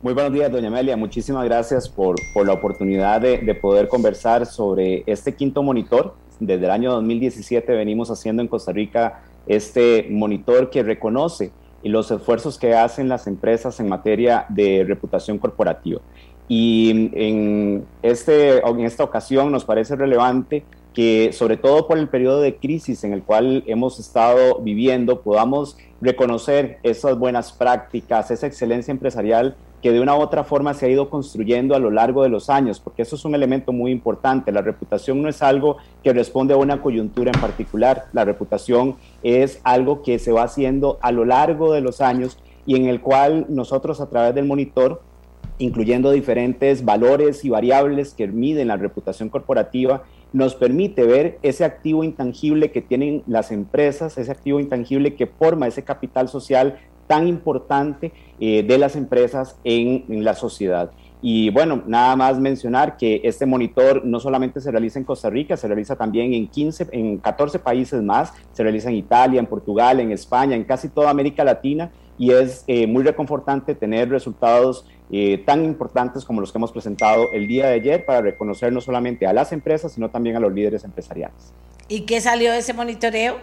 Muy buenos días, doña Amelia. Muchísimas gracias por, la oportunidad de, de poder conversar sobre este quinto monitor desde el año 2017 venimos haciendo en Costa Rica este monitor que reconoce los esfuerzos que hacen las empresas en materia de reputación corporativa. Y en, este, en esta ocasión nos parece relevante que, sobre todo por el periodo de crisis en el cual hemos estado viviendo, podamos reconocer esas buenas prácticas, esa excelencia empresarial que de una u otra forma se ha ido construyendo a lo largo de los años, porque eso es un elemento muy importante. La reputación no es algo que responde a una coyuntura en particular, la reputación es algo que se va haciendo a lo largo de los años y en el cual nosotros a través del monitor, incluyendo diferentes valores y variables que miden la reputación corporativa, nos permite ver ese activo intangible que tienen las empresas, ese activo intangible que forma ese capital social tan importante eh, de las empresas en, la sociedad. Y bueno, nada más mencionar que este monitor no solamente se realiza en Costa Rica, se realiza también en 15, en 14 países más, se realiza en Italia, en Portugal, en España, en casi toda América Latina y es eh, muy reconfortante tener resultados eh, tan importantes como los que hemos presentado el día de ayer para reconocer no solamente a las empresas, sino también a los líderes empresariales. ¿Y qué salió de ese monitoreo?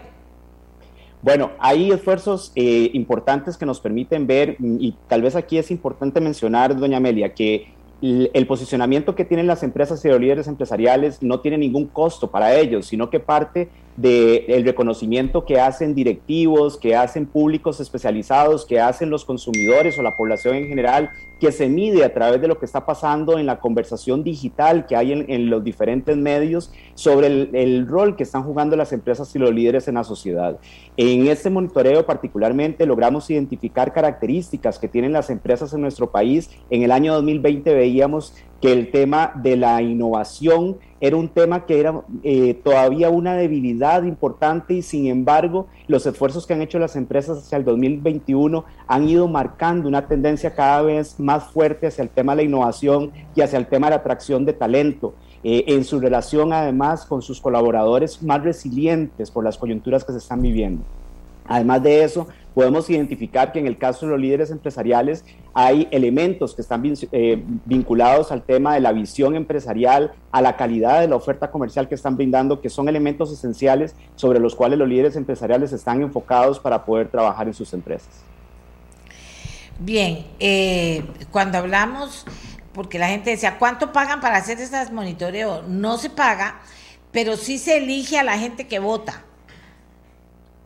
Bueno, hay esfuerzos eh, importantes que nos permiten ver, y tal vez aquí es importante mencionar, doña Amelia, que el posicionamiento que tienen las empresas y los líderes empresariales no tiene ningún costo para ellos, sino que parte del reconocimiento que hacen directivos, que hacen públicos especializados, que hacen los consumidores o la población en general, que se mide a través de lo que está pasando en la conversación digital que hay en, los diferentes medios sobre el, rol que están jugando las empresas y los líderes en la sociedad. En este monitoreo particularmente logramos identificar características que tienen las empresas en nuestro país. En el año 2020 veíamos que el tema de la innovación era un tema que era eh, todavía una debilidad importante y sin embargo los esfuerzos que han hecho las empresas hacia el 2021 han ido marcando una tendencia cada vez más fuerte hacia el tema de la innovación y hacia el tema de la atracción de talento. Eh, en su relación además con sus colaboradores más resilientes por las coyunturas que se están viviendo. Además de eso, podemos identificar que en el caso de los líderes empresariales hay elementos que están eh, vinculados al tema de la visión empresarial, a la calidad de la oferta comercial que están brindando, que son elementos esenciales sobre los cuales los líderes empresariales están enfocados para poder trabajar en sus empresas. Bien, eh, cuando hablamos, porque la gente decía, ¿cuánto pagan para hacer estas monitoreo? No se paga, pero sí se elige a la gente que vota.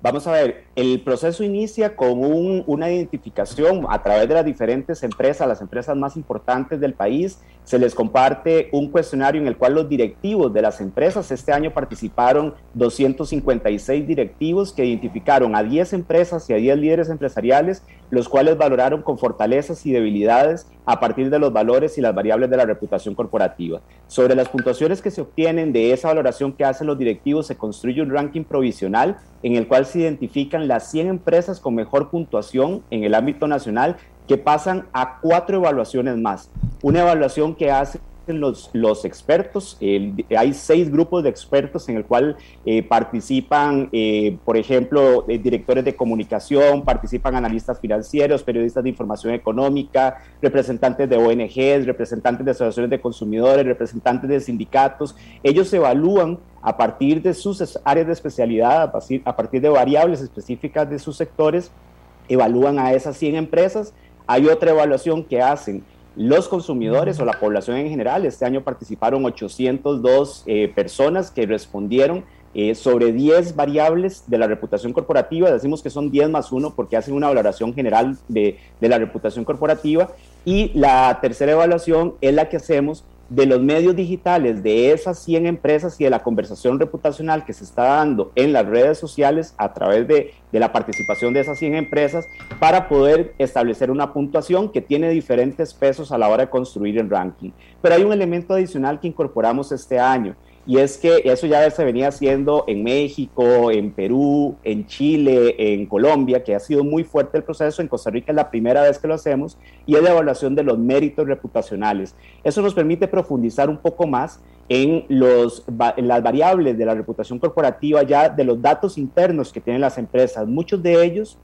Vamos a ver, el proceso inicia con una identificación a través de las diferentes empresas, las empresas más importantes del país. Se les comparte un cuestionario en el cual los directivos de las empresas, este año participaron 256 directivos que identificaron a 10 empresas y a 10 líderes empresariales, los cuales valoraron con fortalezas y debilidades a partir de los valores y las variables de la reputación corporativa. Sobre las puntuaciones que se obtienen de esa valoración que hacen los directivos, se construye un ranking provisional en el cual se identifican las 100 empresas con mejor puntuación en el ámbito nacional que pasan a cuatro evaluaciones más. Una evaluación que hace los, los expertos. hay seis grupos de expertos en el cual eh, participan, eh, por ejemplo, eh, directores de comunicación, participan analistas financieros, periodistas de información económica, representantes de ONGs, representantes de asociaciones de consumidores, representantes de sindicatos. Ellos evalúan a partir de sus áreas de especialidad, a partir de variables específicas de sus sectores, evalúan a esas 100 empresas. Hay otra evaluación que hacen los consumidores o la población en general. Este año participaron 802 eh, personas que respondieron eh, sobre 10 variables de la reputación corporativa. Decimos que son 10 más 1 porque hacen una valoración general de, de la reputación corporativa. Y la tercera evaluación es la que hacemos de los medios digitales de esas 100 empresas y de la conversación reputacional que se está dando en las redes sociales a través de, de, la participación de esas 100 empresas para poder establecer una puntuación que tiene diferentes pesos a la hora de construir el ranking. Pero hay un elemento adicional que incorporamos este año y es que eso ya se venía haciendo en México, en Perú, en Chile, en Colombia, que ha sido muy fuerte el proceso. En Costa Rica es la primera vez que lo hacemos y es la evaluación de los méritos reputacionales. Eso nos permite profundizar un poco más en, los, en las variables de la reputación corporativa, ya de los datos internos que tienen las empresas. Muchos de ellos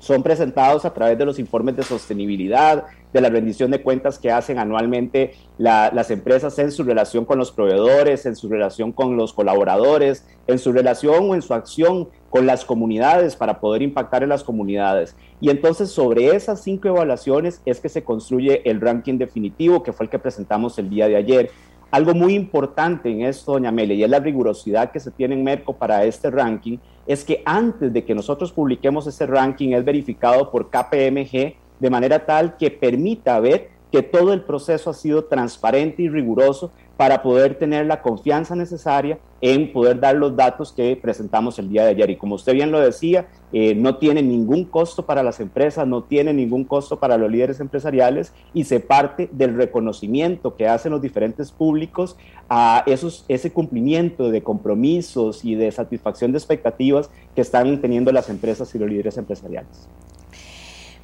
son presentados a través de los informes de sostenibilidad, de la rendición de cuentas que hacen anualmente las empresas en su relación con los proveedores, en su relación con los colaboradores, en su relación o en su acción con las comunidades para poder impactar en las comunidades. Y entonces sobre esas cinco evaluaciones es que se construye el ranking definitivo, que fue el que presentamos el día de ayer. Algo muy importante en esto, doña Mele, y es la rigurosidad que se tiene en Merco para este ranking, es que antes de que nosotros publiquemos ese ranking es verificado por KPMG de manera tal que permita ver que todo el proceso ha sido transparente y riguroso para poder tener la confianza necesaria en poder dar los datos que presentamos el día de ayer. Y como usted bien lo decía, eh, no tiene ningún costo para las empresas, no tiene ningún costo para los líderes empresariales y se parte del reconocimiento que hacen los diferentes públicos a esos, ese cumplimiento de compromisos y de satisfacción de expectativas que están teniendo las empresas y los líderes empresariales.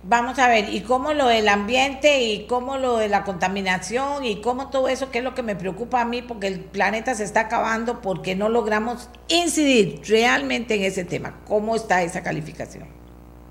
Vamos a ver, y cómo lo del ambiente y cómo lo de la contaminación y cómo todo eso, que es lo que me preocupa a mí, porque el planeta se está acabando porque no logramos incidir realmente en ese tema. ¿Cómo está esa calificación?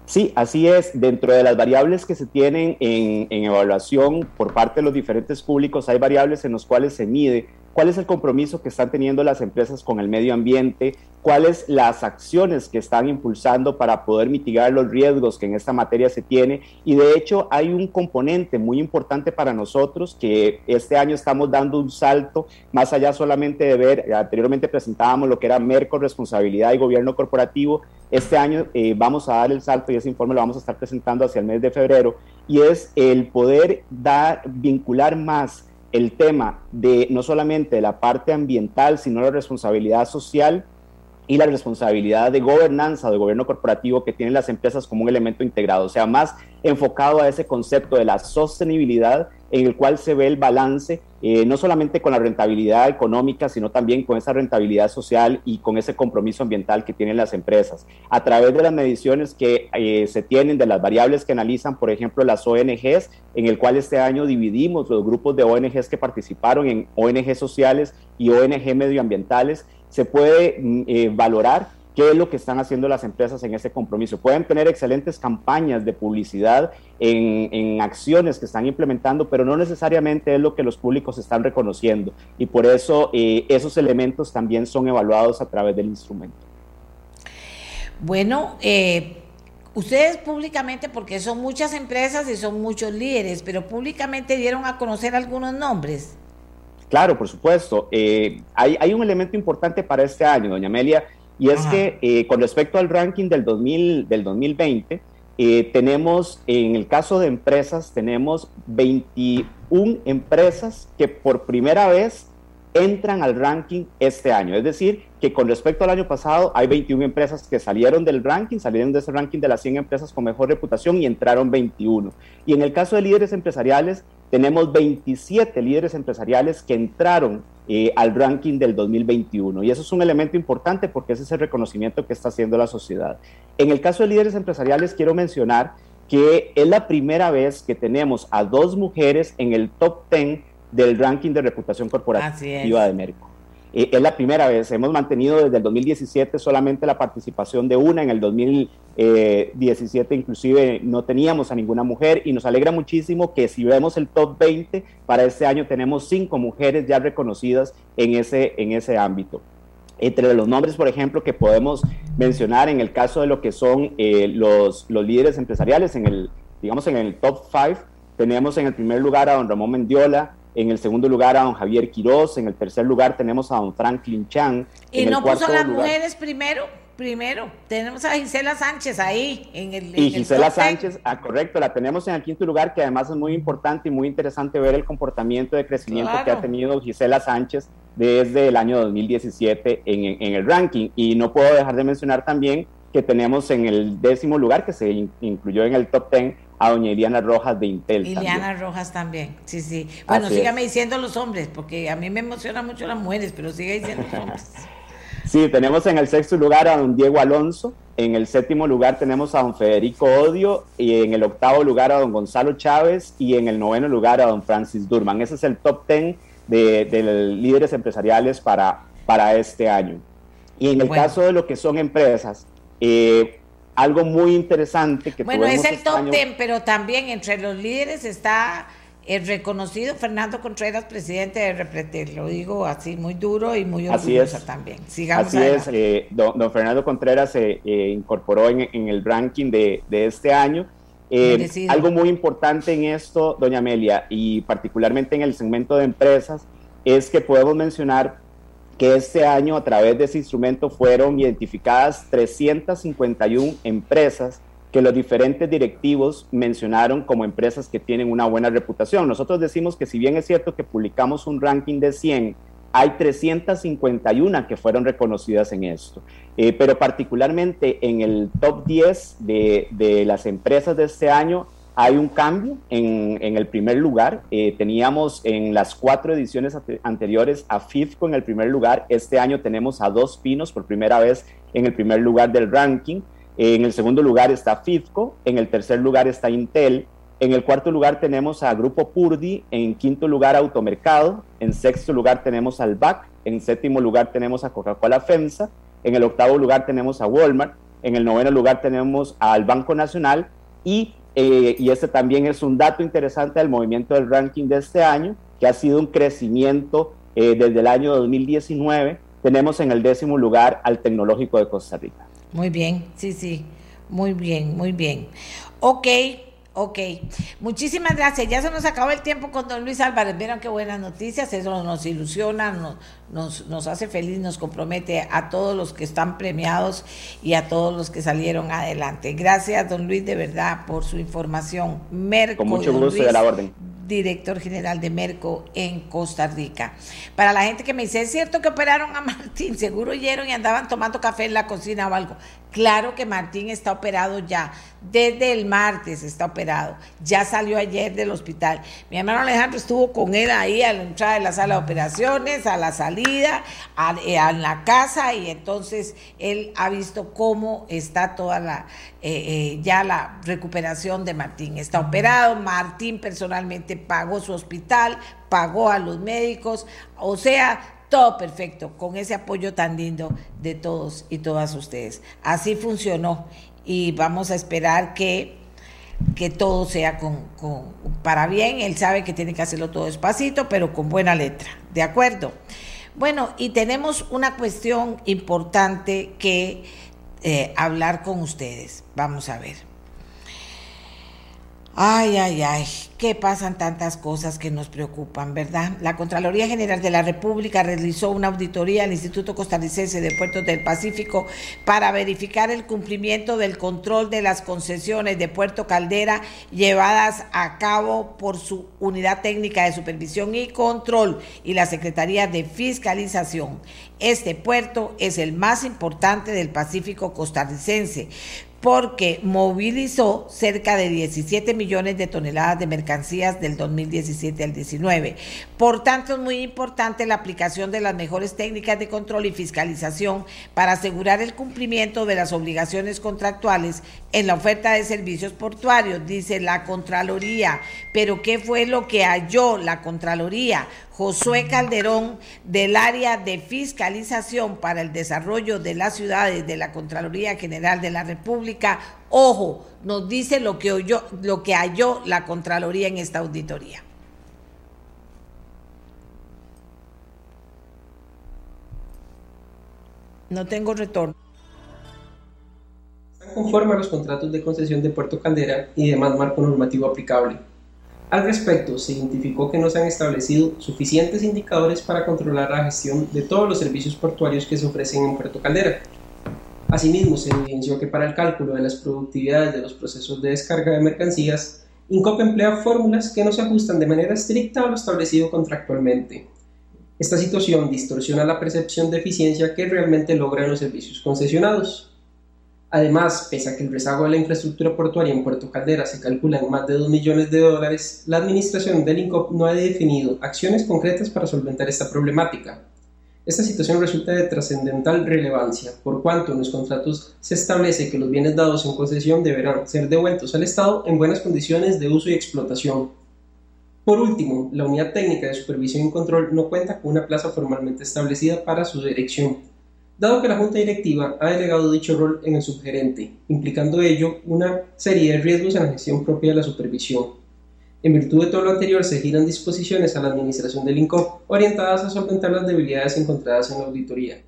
Sí, así es. Dentro de las variables que se tienen en, en evaluación por parte de los diferentes públicos, hay variables en las cuales se mide cuál es el compromiso que están teniendo las empresas con el medio ambiente, cuáles las acciones que están impulsando para poder mitigar los riesgos que en esta materia se tiene. Y de hecho hay un componente muy importante para nosotros que este año estamos dando un salto más allá solamente de ver, anteriormente presentábamos lo que era Merco, responsabilidad y gobierno corporativo. Este año eh, vamos a dar el salto y ese informe lo vamos a estar presentando hacia el mes de febrero y es el poder dar, vincular más el tema de no solamente la parte ambiental, sino la responsabilidad social y la responsabilidad de gobernanza, de gobierno corporativo que tienen las empresas como un elemento integrado, o sea, más enfocado a ese concepto de la sostenibilidad en el cual se ve el balance, eh, no solamente con la rentabilidad económica, sino también con esa rentabilidad social y con ese compromiso ambiental que tienen las empresas. A través de las mediciones que eh, se tienen, de las variables que analizan, por ejemplo, las ONGs, en el cual este año dividimos los grupos de ONGs que participaron en ONG sociales y ONG medioambientales, se puede mm, eh, valorar qué es lo que están haciendo las empresas en ese compromiso. Pueden tener excelentes campañas de publicidad en, acciones que están implementando, pero no necesariamente es lo que los públicos están reconociendo. Y por eso eh, esos elementos también son evaluados a través del instrumento. Bueno, eh, ustedes públicamente, porque son muchas empresas y son muchos líderes, pero públicamente dieron a conocer algunos nombres. Claro, por supuesto. Eh, hay, un elemento importante para este año, doña Amelia, y es que eh, con respecto al ranking del, 2000, del 2020, eh, tenemos, en el caso de empresas, tenemos 21 empresas que por primera vez entran al ranking este año. Es decir, que con respecto al año pasado hay 21 empresas que salieron del ranking, salieron de ese ranking de las 100 empresas con mejor reputación y entraron 21. Y en el caso de líderes empresariales, tenemos 27 líderes empresariales que entraron eh, al ranking del 2021. Y eso es un elemento importante porque ese es el reconocimiento que está haciendo la sociedad. En el caso de líderes empresariales, quiero mencionar que es la primera vez que tenemos a dos mujeres en el top 10 del ranking de reputación corporativa de Merco. Eh, es la primera vez, hemos mantenido desde el 2017 solamente la participación de una, en el 2017 inclusive no teníamos a ninguna mujer y nos alegra muchísimo que si vemos el top 20, para este año tenemos cinco mujeres ya reconocidas en ese, en ese ámbito. Entre los nombres, por ejemplo, que podemos mencionar en el caso de lo que son eh, los, los líderes empresariales, en el, digamos en el top 5, tenemos en el primer lugar a don Ramón Mendiola, en el segundo lugar a don Javier Quiroz, en el tercer lugar tenemos a don Franklin Chan. ¿Y no puso a las mujeres primero? Primero, tenemos a Gisela Sánchez ahí en el. Y Gisela Sánchez, ah, correcto, la tenemos en el quinto lugar, que además es muy importante y muy interesante ver el comportamiento de crecimiento que ha tenido Gisela Sánchez desde el año 2017 en, en, el ranking. Y no puedo dejar de mencionar también que tenemos en el décimo lugar, que se incluyó en el top ten, a doña Iliana Rojas de Intel. Iliana Rojas también, sí, sí. Bueno, sígame diciendo los hombres, porque a mí me emocionan mucho las mujeres, pero sigue diciendo los hombres. sí, tenemos en el sexto lugar a don Diego Alonso, en el séptimo lugar tenemos a don Federico Odio, y en el octavo lugar a don Gonzalo Chávez, y en el noveno lugar a don Francis Durman. Ese es el top ten de, líderes empresariales para, para este año. Y en el caso de lo que son empresas, eh, algo muy interesante que Bueno, es el top ten, pero también entre los líderes está el reconocido Fernando Contreras, presidente de Repretel. Lo digo así muy duro y muy orgullosa también. Sigamos así es, eh, don, Fernando Contreras se eh, incorporó en, el ranking de, este año. Eh, algo muy importante en esto, doña Amelia, y particularmente en el segmento de empresas, es que podemos mencionar que este año a través de ese instrumento fueron identificadas 351 empresas que los diferentes directivos mencionaron como empresas que tienen una buena reputación. Nosotros decimos que si bien es cierto que publicamos un ranking de 100, hay 351 que fueron reconocidas en esto. Eh, pero particularmente en el top 10 de, de las empresas de este año hay un cambio en, el primer lugar. Eh, teníamos en las cuatro ediciones anteriores a FIFCO en el primer lugar. Este año tenemos a Dos Pinos por primera vez en el primer lugar del ranking. en el segundo lugar está FIFCO. En el tercer lugar está Intel. En el cuarto lugar tenemos a Grupo Purdi. En quinto lugar Automercado. En sexto lugar tenemos al BAC. En séptimo lugar tenemos a Coca-Cola FEMSA. En el octavo lugar tenemos a Walmart. En el noveno lugar tenemos al Banco Nacional. Y eh, y este también es un dato interesante del movimiento del ranking de este año, que ha sido un crecimiento eh, desde el año 2019 tenemos en el décimo lugar al Tecnológico de Costa Rica. Muy bien, sí, sí, muy bien, muy bien. Ok, Ok, muchísimas gracias. Ya se nos acabó el tiempo con don Luis Álvarez. Vieron qué buenas noticias, eso nos ilusiona, nos, nos, hace feliz, nos compromete a todos los que están premiados y a todos los que salieron adelante. Gracias, don Luis, de verdad, por su información. Merco, con mucho gusto de la orden director general de Merco en Costa Rica. Para la gente que me dice, es cierto que operaron a Martín, seguro oyeron y andaban tomando café en la cocina o algo. Claro que Martín está operado ya, desde el martes está operado, ya salió ayer del hospital. Mi hermano Alejandro estuvo con él ahí a la entrada de la sala de operaciones, a la salida, a, eh, la casa y entonces él ha visto cómo está toda la, eh, eh, ya la recuperación de Martín. Está operado, Martín personalmente pagó su hospital, pagó a los médicos, o sea, todo perfecto, con ese apoyo tan lindo de todos y todas ustedes. Así funcionó y vamos a esperar que, que todo sea con, para bien. Él sabe que tiene que hacerlo todo despacito, pero con buena letra. ¿De acuerdo? Bueno, y tenemos una cuestión importante que eh, hablar con ustedes. Vamos a ver. Ay, ay, ay, que pasan tantas cosas que nos preocupan, ¿verdad? La Contraloría General de la República realizó una auditoría al Instituto Costarricense de Puertos del Pacífico para verificar el cumplimiento del control de las concesiones de Puerto Caldera llevadas a cabo por su Unidad Técnica de Supervisión y Control y la Secretaría de Fiscalización. Este puerto es el más importante del Pacífico costarricense porque movilizó cerca de 17 millones de toneladas de mercancías del 2017 al 19. Por tanto, es muy importante la aplicación de las mejores técnicas de control y fiscalización para asegurar el cumplimiento de las obligaciones contractuales en la oferta de servicios portuarios, dice la Contraloría. Pero ¿qué fue lo que halló la Contraloría? Josué Calderón del área de fiscalización para el desarrollo de las ciudades de la Contraloría General de la República. Ojo, nos dice lo que, oyó, lo que halló la Contraloría en esta auditoría. No tengo retorno. Conforme a los contratos de concesión de Puerto Caldera y demás marco normativo aplicable al respecto, se identificó que no se han establecido suficientes indicadores para controlar la gestión de todos los servicios portuarios que se ofrecen en Puerto Caldera. Asimismo, se evidenció que para el cálculo de las productividades de los procesos de descarga de mercancías, INCOP emplea fórmulas que no se ajustan de manera estricta a lo establecido contractualmente. Esta situación distorsiona la percepción de eficiencia que realmente logran los servicios concesionados. Además, pese a que el rezago de la infraestructura portuaria en Puerto Caldera se calcula en más de 2 millones de dólares, la administración del INCOP no ha definido acciones concretas para solventar esta problemática. Esta situación resulta de trascendental relevancia, por cuanto en los contratos se establece que los bienes dados en concesión deberán ser devueltos al Estado en buenas condiciones de uso y explotación. Por último, la Unidad Técnica de Supervisión y Control no cuenta con una plaza formalmente establecida para su dirección, dado que la Junta Directiva ha delegado dicho rol en el subgerente, implicando ello una serie de riesgos en la gestión propia de la supervisión. En virtud de todo lo anterior, se giran disposiciones a la administración del INCOP orientadas a solventar las debilidades encontradas en la auditoría.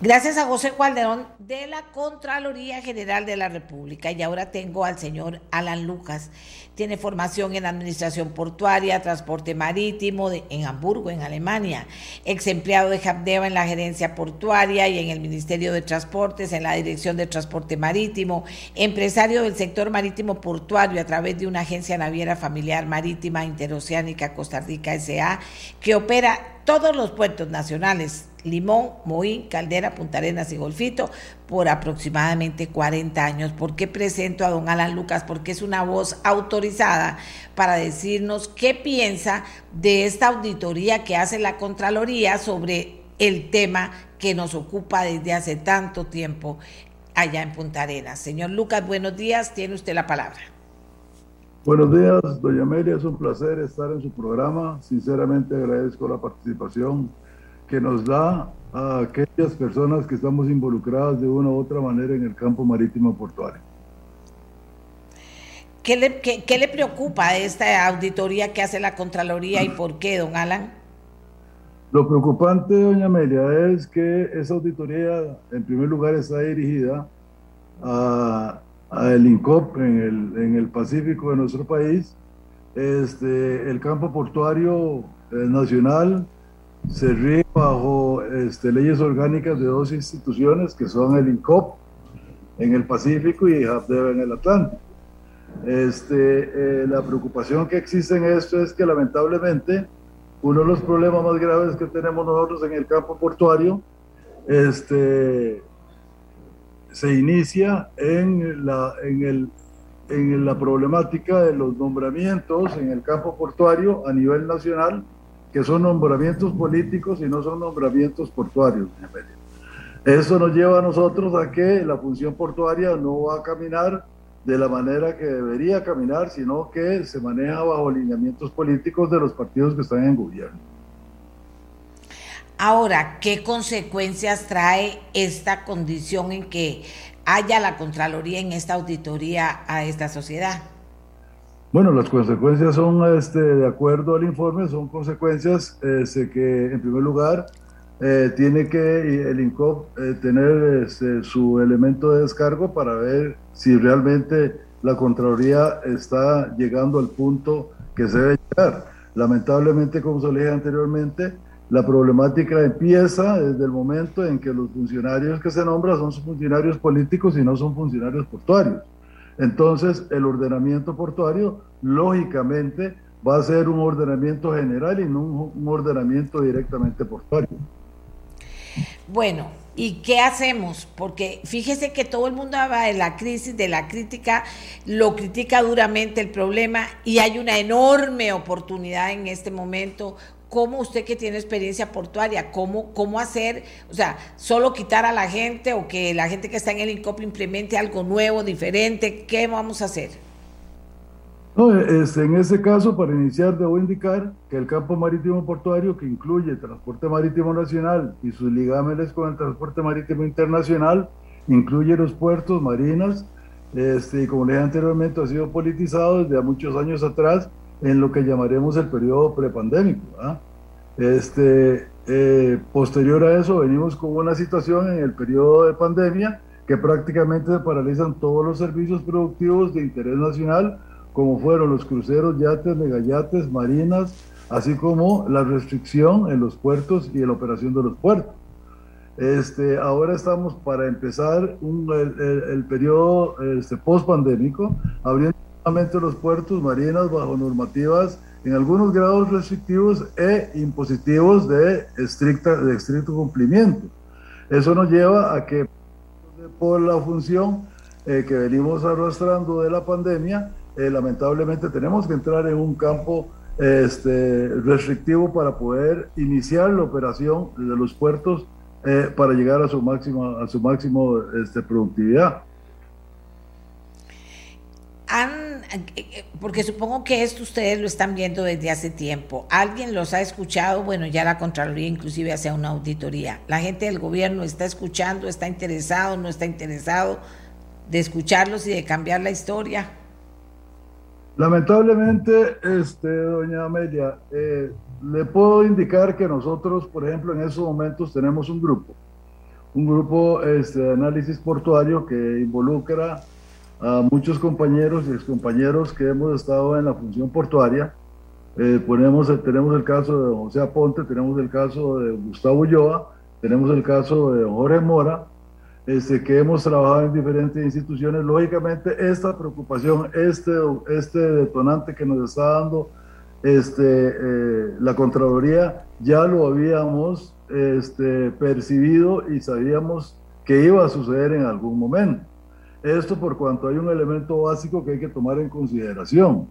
Gracias a José Calderón de la Contraloría General de la República. Y ahora tengo al señor Alan Lucas. Tiene formación en Administración Portuaria, Transporte Marítimo en Hamburgo, en Alemania. Ex empleado de Habdeba en la Gerencia Portuaria y en el Ministerio de Transportes, en la Dirección de Transporte Marítimo. Empresario del sector marítimo portuario a través de una agencia naviera familiar marítima interoceánica Costa Rica S.A. que opera todos los puertos nacionales Limón, Moín, Caldera, Punta Arenas y Golfito por aproximadamente 40 años. ¿Por qué presento a don Alan Lucas? Porque es una voz autorizada para decirnos qué piensa de esta auditoría que hace la Contraloría sobre el tema que nos ocupa desde hace tanto tiempo allá en Punta Arenas. Señor Lucas, buenos días, tiene usted la palabra. Buenos días, doña Amelia, es un placer estar en su programa. Sinceramente agradezco la participación que nos da a aquellas personas que estamos involucradas de una u otra manera en el campo marítimo portuario. ¿Qué le, qué, le preocupa esta auditoría que hace la Contraloría y por qué, don Alan? Lo preocupante, doña Amelia, es que esa auditoría, en primer lugar, está dirigida a, el INCOP en el, en el, Pacífico de nuestro país. Este, el campo portuario eh, nacional se rige bajo este, leyes orgánicas de dos instituciones que son el INCOP en el Pacífico y HAPDEV en el Atlántico. Este, eh, la preocupación que existe en esto es que lamentablemente uno de los problemas más graves que tenemos nosotros en el campo portuario este, se inicia en la, en, el, en la problemática de los nombramientos en el campo portuario a nivel nacional, que son nombramientos políticos y no son nombramientos portuarios. Eso nos lleva a nosotros a que la función portuaria no va a caminar de la manera que debería caminar, sino que se maneja bajo lineamientos políticos de los partidos que están en gobierno. Ahora, ¿qué consecuencias trae esta condición en que haya la Contraloría en esta auditoría a esta sociedad? Bueno, las consecuencias son, este, de acuerdo al informe, son consecuencias este, que, en primer lugar, eh, tiene que el INCOP eh, tener este, su elemento de descargo para ver si realmente la Contraloría está llegando al punto que se debe llegar. Lamentablemente, como se le dije anteriormente, la problemática empieza desde el momento en que los funcionarios que se nombran son funcionarios políticos y no son funcionarios portuarios. Entonces, el ordenamiento portuario, lógicamente, va a ser un ordenamiento general y no un ordenamiento directamente portuario. Bueno, ¿y qué hacemos? Porque fíjese que todo el mundo habla de la crisis, de la crítica, lo critica duramente el problema y hay una enorme oportunidad en este momento. ¿Cómo usted que tiene experiencia portuaria, cómo, cómo hacer, o sea, solo quitar a la gente o que la gente que está en el INCOP implemente algo nuevo, diferente? ¿Qué vamos a hacer? No, este, en ese caso, para iniciar, debo indicar que el campo marítimo portuario, que incluye transporte marítimo nacional y sus ligámenes con el transporte marítimo internacional, incluye los puertos, marinas, este, como le dije anteriormente, ha sido politizado desde muchos años atrás en lo que llamaremos el periodo prepandémico. Este, eh, posterior a eso, venimos con una situación en el periodo de pandemia que prácticamente se paralizan todos los servicios productivos de interés nacional como fueron los cruceros, yates, megayates, marinas, así como la restricción en los puertos y en la operación de los puertos. Este, ahora estamos para empezar el, periodo este, post-pandémico, abriendo los puertos, marinas, bajo normativas en algunos grados restrictivos e impositivos de, estricta, de estricto cumplimiento. Eso nos lleva a que por la función eh, que venimos arrastrando de la pandemia, eh, lamentablemente tenemos que entrar en un campo este, restrictivo para poder iniciar la operación de los puertos eh, para llegar a su máximo, a su máximo este, productividad. Eh, porque supongo que esto ustedes lo están viendo desde hace tiempo. ¿Alguien los ha escuchado? Bueno, ya la Contraloría inclusive hace una auditoría. ¿La gente del gobierno está escuchando, está interesado, no está interesado de escucharlos y de cambiar la historia? Lamentablemente, este, doña Amelia, eh, le puedo indicar que nosotros, por ejemplo, en esos momentos tenemos un grupo, un grupo este, de análisis portuario que involucra a muchos compañeros y excompañeros que hemos estado en la función portuaria. Eh, ponemos, tenemos el caso de José Aponte, tenemos el caso de Gustavo Ulloa, tenemos el caso de Jorge Mora, este, que hemos trabajado en diferentes instituciones, lógicamente esta preocupación, este, este detonante que nos está dando este, eh, la Contraloría, ya lo habíamos este, percibido y sabíamos que iba a suceder en algún momento. Esto por cuanto hay un elemento básico que hay que tomar en consideración.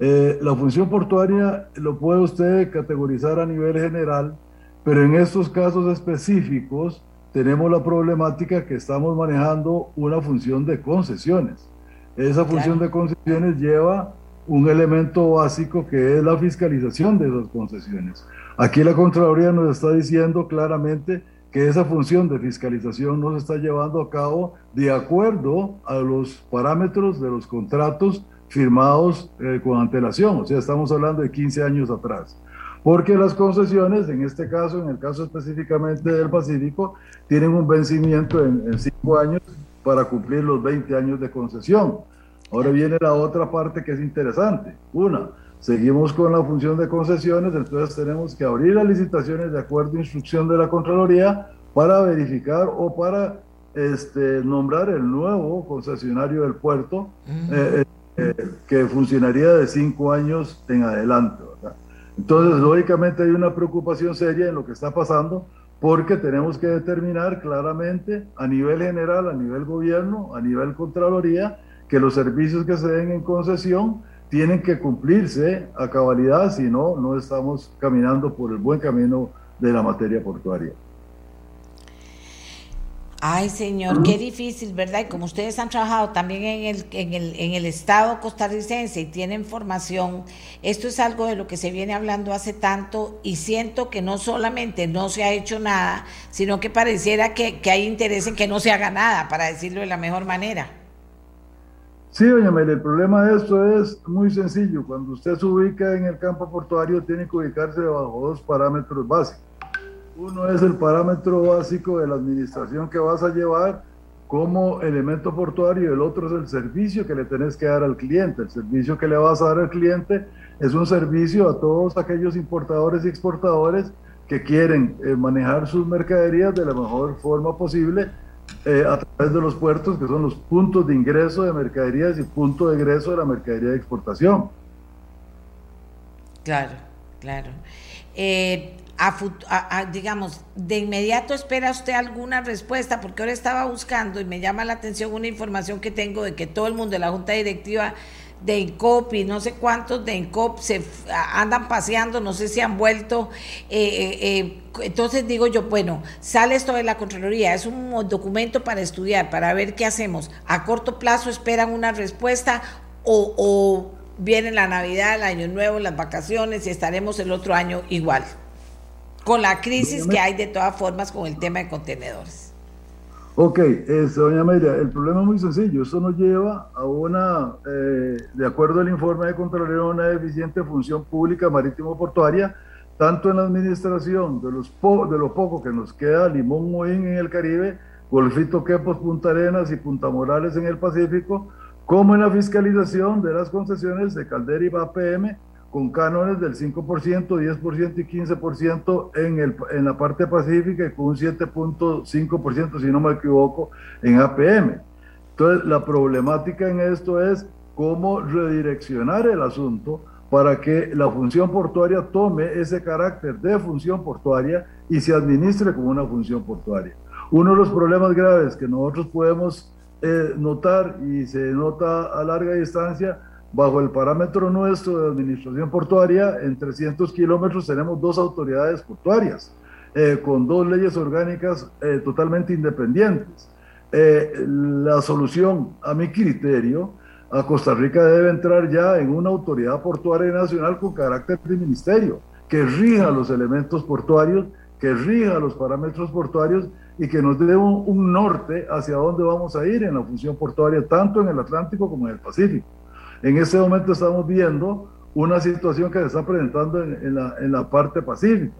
Eh, la función portuaria lo puede usted categorizar a nivel general, pero en estos casos específicos, tenemos la problemática que estamos manejando una función de concesiones. Esa función de concesiones lleva un elemento básico que es la fiscalización de esas concesiones. Aquí la Contraloría nos está diciendo claramente que esa función de fiscalización no se está llevando a cabo de acuerdo a los parámetros de los contratos firmados eh, con antelación, o sea, estamos hablando de 15 años atrás. porque las concesiones, en este caso, en el caso específicamente del Pacífico, tienen un vencimiento en, en cinco años para cumplir los 20 años de concesión. Ahora viene la otra parte que es interesante. Una, seguimos con la función de concesiones, entonces tenemos que abrir las licitaciones de acuerdo a instrucción de la Contraloría para verificar o para este, nombrar el nuevo concesionario del puerto eh, eh, que funcionaría de cinco años en adelante. Entonces, lógicamente hay una preocupación seria en lo que está pasando porque tenemos que determinar claramente a nivel general, a nivel gobierno, a nivel Contraloría, que los servicios que se den en concesión tienen que cumplirse a cabalidad, si no, no estamos caminando por el buen camino de la materia portuaria. Ay, señor, qué difícil, ¿verdad? Y como ustedes han trabajado también en el, en el, en el Estado costarricense y tienen formación, esto es algo de lo que se viene hablando hace tanto y siento que no solamente no se ha hecho nada, sino que pareciera que, que hay interés en que no se haga nada, para decirlo de la mejor manera. Sí, doña Mel, el problema de esto es muy sencillo. Cuando usted se ubica en el campo portuario, tiene que ubicarse bajo dos parámetros básicos uno es el parámetro básico de la administración que vas a llevar como elemento portuario y el otro es el servicio que le tenés que dar al cliente. El servicio que le vas a dar al cliente es un servicio a todos aquellos importadores y exportadores que quieren eh, manejar sus mercaderías de la mejor forma posible eh, a través de los puertos, que son los puntos de ingreso de mercaderías y punto de egreso de la mercadería de exportación. Claro, claro. Eh, digamos, de inmediato espera usted alguna respuesta, porque ahora estaba buscando y me llama la atención una información que tengo de que todo el mundo de la Junta Directiva de INCOP y no sé cuántos de INCOP se andan paseando, no sé si han vuelto. Eh, eh, eh, entonces digo yo, bueno, sale esto de la Contraloría, es un documento para estudiar, para ver qué hacemos. A corto plazo esperan una respuesta o, o viene la Navidad, el Año Nuevo, las vacaciones y estaremos el otro año igual con la crisis que hay de todas formas con el tema de contenedores. Ok, este, doña Amelia, el problema es muy sencillo. Eso nos lleva a una, eh, de acuerdo al informe de Contraloría, una deficiente función pública marítimo-portuaria, tanto en la administración de, los de lo poco que nos queda, Limón Moín en el Caribe, Golfito Quepos, Punta Arenas y Punta Morales en el Pacífico, como en la fiscalización de las concesiones de Caldera y APM con cánones del 5%, 10% y 15% en, el, en la parte pacífica y con un 7.5%, si no me equivoco, en APM. Entonces, la problemática en esto es cómo redireccionar el asunto para que la función portuaria tome ese carácter de función portuaria y se administre como una función portuaria. Uno de los problemas graves que nosotros podemos eh, notar y se nota a larga distancia Bajo el parámetro nuestro de administración portuaria, en 300 kilómetros tenemos dos autoridades portuarias, eh, con dos leyes orgánicas eh, totalmente independientes. Eh, la solución, a mi criterio, a Costa Rica debe entrar ya en una autoridad portuaria nacional con carácter de ministerio, que rija los elementos portuarios, que rija los parámetros portuarios y que nos dé un, un norte hacia dónde vamos a ir en la función portuaria, tanto en el Atlántico como en el Pacífico. En este momento estamos viendo una situación que se está presentando en, la, en la parte pacífica.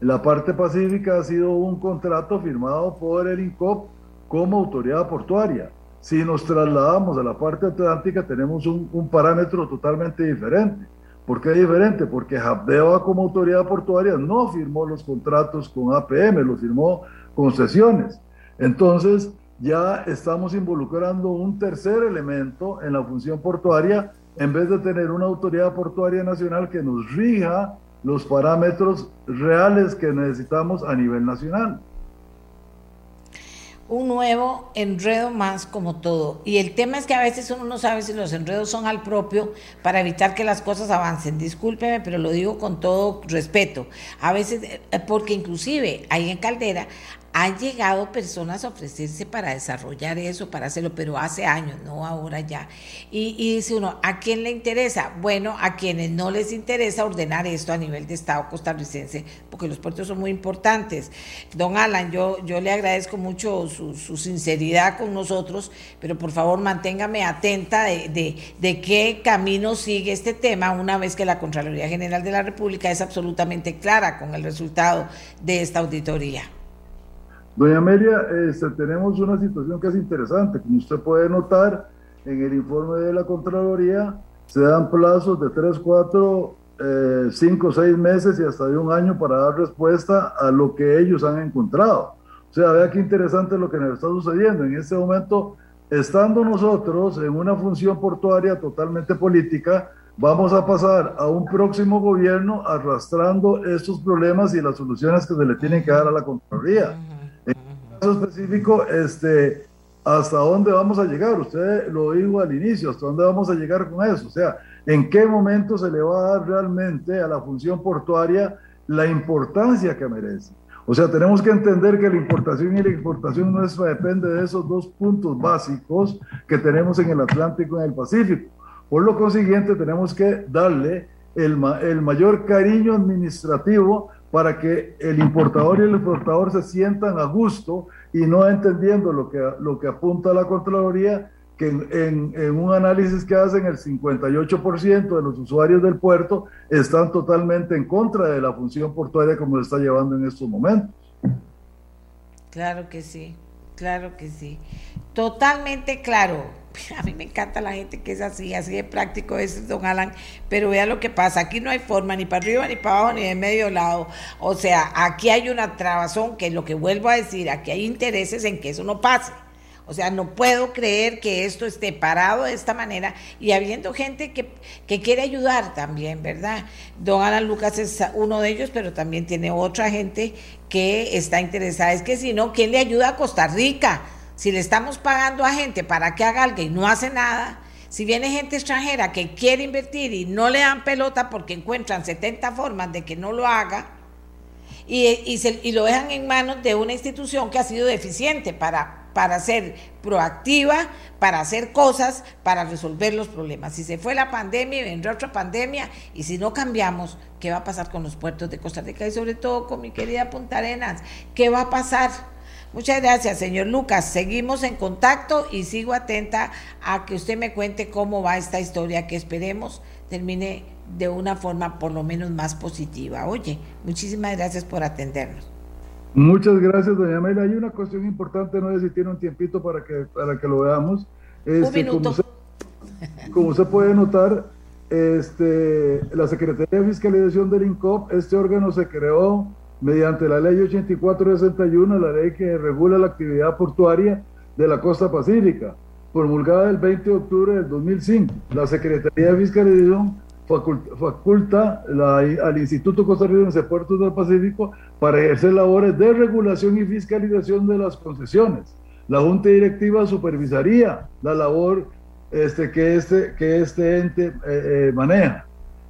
La parte pacífica ha sido un contrato firmado por el INCOP como autoridad portuaria. Si nos trasladamos a la parte atlántica, tenemos un, un parámetro totalmente diferente. ¿Por qué diferente? Porque Habdeba como autoridad portuaria no firmó los contratos con APM, los firmó concesiones. Entonces, ya estamos involucrando un tercer elemento en la función portuaria en vez de tener una autoridad portuaria nacional que nos rija los parámetros reales que necesitamos a nivel nacional. Un nuevo enredo más como todo. Y el tema es que a veces uno no sabe si los enredos son al propio para evitar que las cosas avancen. Discúlpeme, pero lo digo con todo respeto. A veces, eh, porque inclusive ahí en Caldera han llegado personas a ofrecerse para desarrollar eso, para hacerlo, pero hace años, no ahora ya. Y, dice uno, ¿a quién le interesa? Bueno, a quienes no les interesa ordenar esto a nivel de Estado costarricense, porque los puertos son muy importantes. Don Alan, yo, yo le agradezco mucho su, sinceridad con nosotros, pero por favor manténgame atenta de, de qué camino sigue este tema una vez que la Contraloría General de la República es absolutamente clara con el resultado de esta auditoría. Doña Amelia, este, tenemos una situación que es interesante. Como usted puede notar, en el informe de la Contraloría se dan plazos de 3, 4, 5, 6 meses y hasta de un año para dar respuesta a lo que ellos han encontrado. O sea, vea qué interesante lo que nos está sucediendo. En este momento, estando nosotros en una función portuaria totalmente política, vamos a pasar a un próximo gobierno arrastrando estos problemas y las soluciones que se le tienen que dar a la Contraloría. Específico, este, ¿hasta dónde vamos a llegar? Usted lo dijo al inicio, ¿hasta dónde vamos a llegar con eso? O sea, ¿en qué momento se le va a dar realmente a la función portuaria la importancia que merece? O sea, tenemos que entender que la importación y la exportación nuestra depende de esos dos puntos básicos que tenemos en el Atlántico y en el Pacífico. Por lo consiguiente, tenemos que darle el, el mayor cariño administrativo para que el importador y el exportador se sientan a gusto y no entendiendo lo que, lo que apunta la Contraloría, que en, un análisis que hacen el 58% de los usuarios del puerto están totalmente en contra de la función portuaria como se está llevando en estos momentos. Claro que sí, claro que sí. Totalmente claro. A mí me encanta la gente que es así, así de práctico es don Alan, pero vea lo que pasa, aquí no hay forma ni para arriba ni para abajo ni de medio lado, o sea, aquí hay una trabazón que lo que vuelvo a decir, aquí hay intereses en que eso no pase. O sea, no puedo creer que esto esté parado de esta manera y habiendo gente que, que, quiere ayudar también, ¿verdad? Don Alan Lucas es uno de ellos, pero también tiene otra gente que está interesada. Es que si no, ¿quién le ayuda a Costa Rica? Si le estamos pagando a gente para que haga algo y no hace nada, si viene gente extranjera que quiere invertir y no le dan pelota porque encuentran 70 formas de que no lo haga, y, y, y lo dejan en manos de una institución que ha sido deficiente para, para ser proactiva, para hacer cosas, para resolver los problemas. Si se fue la pandemia, vendrá otra pandemia, y si no cambiamos, ¿qué va a pasar con los puertos de Costa Rica y sobre todo con mi querida Punta Arenas? ¿Qué va a pasar? Muchas gracias, señor Lucas. Seguimos en contacto y sigo atenta a que usted me cuente cómo va esta historia que esperemos termine de una forma por lo menos más positiva. Oye, muchísimas gracias por atendernos. Muchas gracias, doña Mela. Hay una cuestión importante, no sé si tiene un tiempito para que, para que lo veamos. Este, un minuto. Como usted, como puede notar, este, la Secretaría de Fiscalización del INCOP, este órgano se creó mediante la ley 8461, la ley que regula la actividad portuaria de la costa pacífica, promulgada el 20 de octubre del 2005. La Secretaría de Fiscalización faculta, faculta la, al Instituto Costarricense de Puertos del Pacífico para ejercer labores de regulación y fiscalización de las concesiones. La Junta Directiva supervisaría la labor este, que, este, que este ente eh, eh, maneja.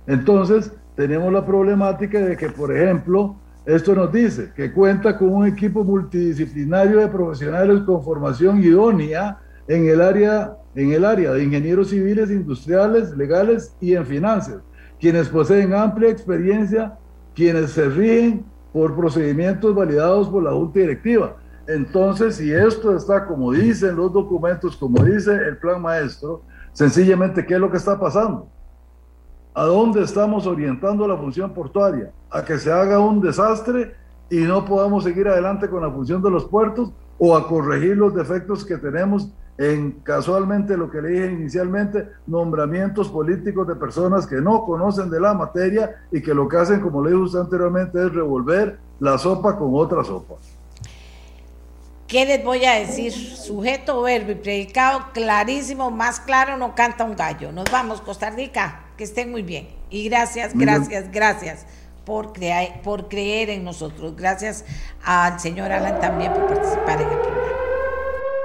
Entonces, tenemos la problemática de que, por ejemplo, esto nos dice que cuenta con un equipo multidisciplinario de profesionales con formación idónea en el área, en el área de ingenieros civiles, industriales, legales y en finanzas, quienes poseen amplia experiencia, quienes se rigen por procedimientos validados por la Junta Directiva. Entonces, si esto está como dicen los documentos, como dice el plan maestro, sencillamente, ¿qué es lo que está pasando? ¿A dónde estamos orientando la función portuaria? ¿A que se haga un desastre y no podamos seguir adelante con la función de los puertos o a corregir los defectos que tenemos en casualmente lo que le dije inicialmente, nombramientos políticos de personas que no conocen de la materia y que lo que hacen, como le dije usted anteriormente, es revolver la sopa con otra sopa. ¿Qué les voy a decir? Sujeto, verbo y predicado clarísimo, más claro no canta un gallo. Nos vamos, Costa Rica, que estén muy bien. Y gracias, gracias, gracias por, crear, por creer en nosotros. Gracias al señor Alan también por participar en el programa.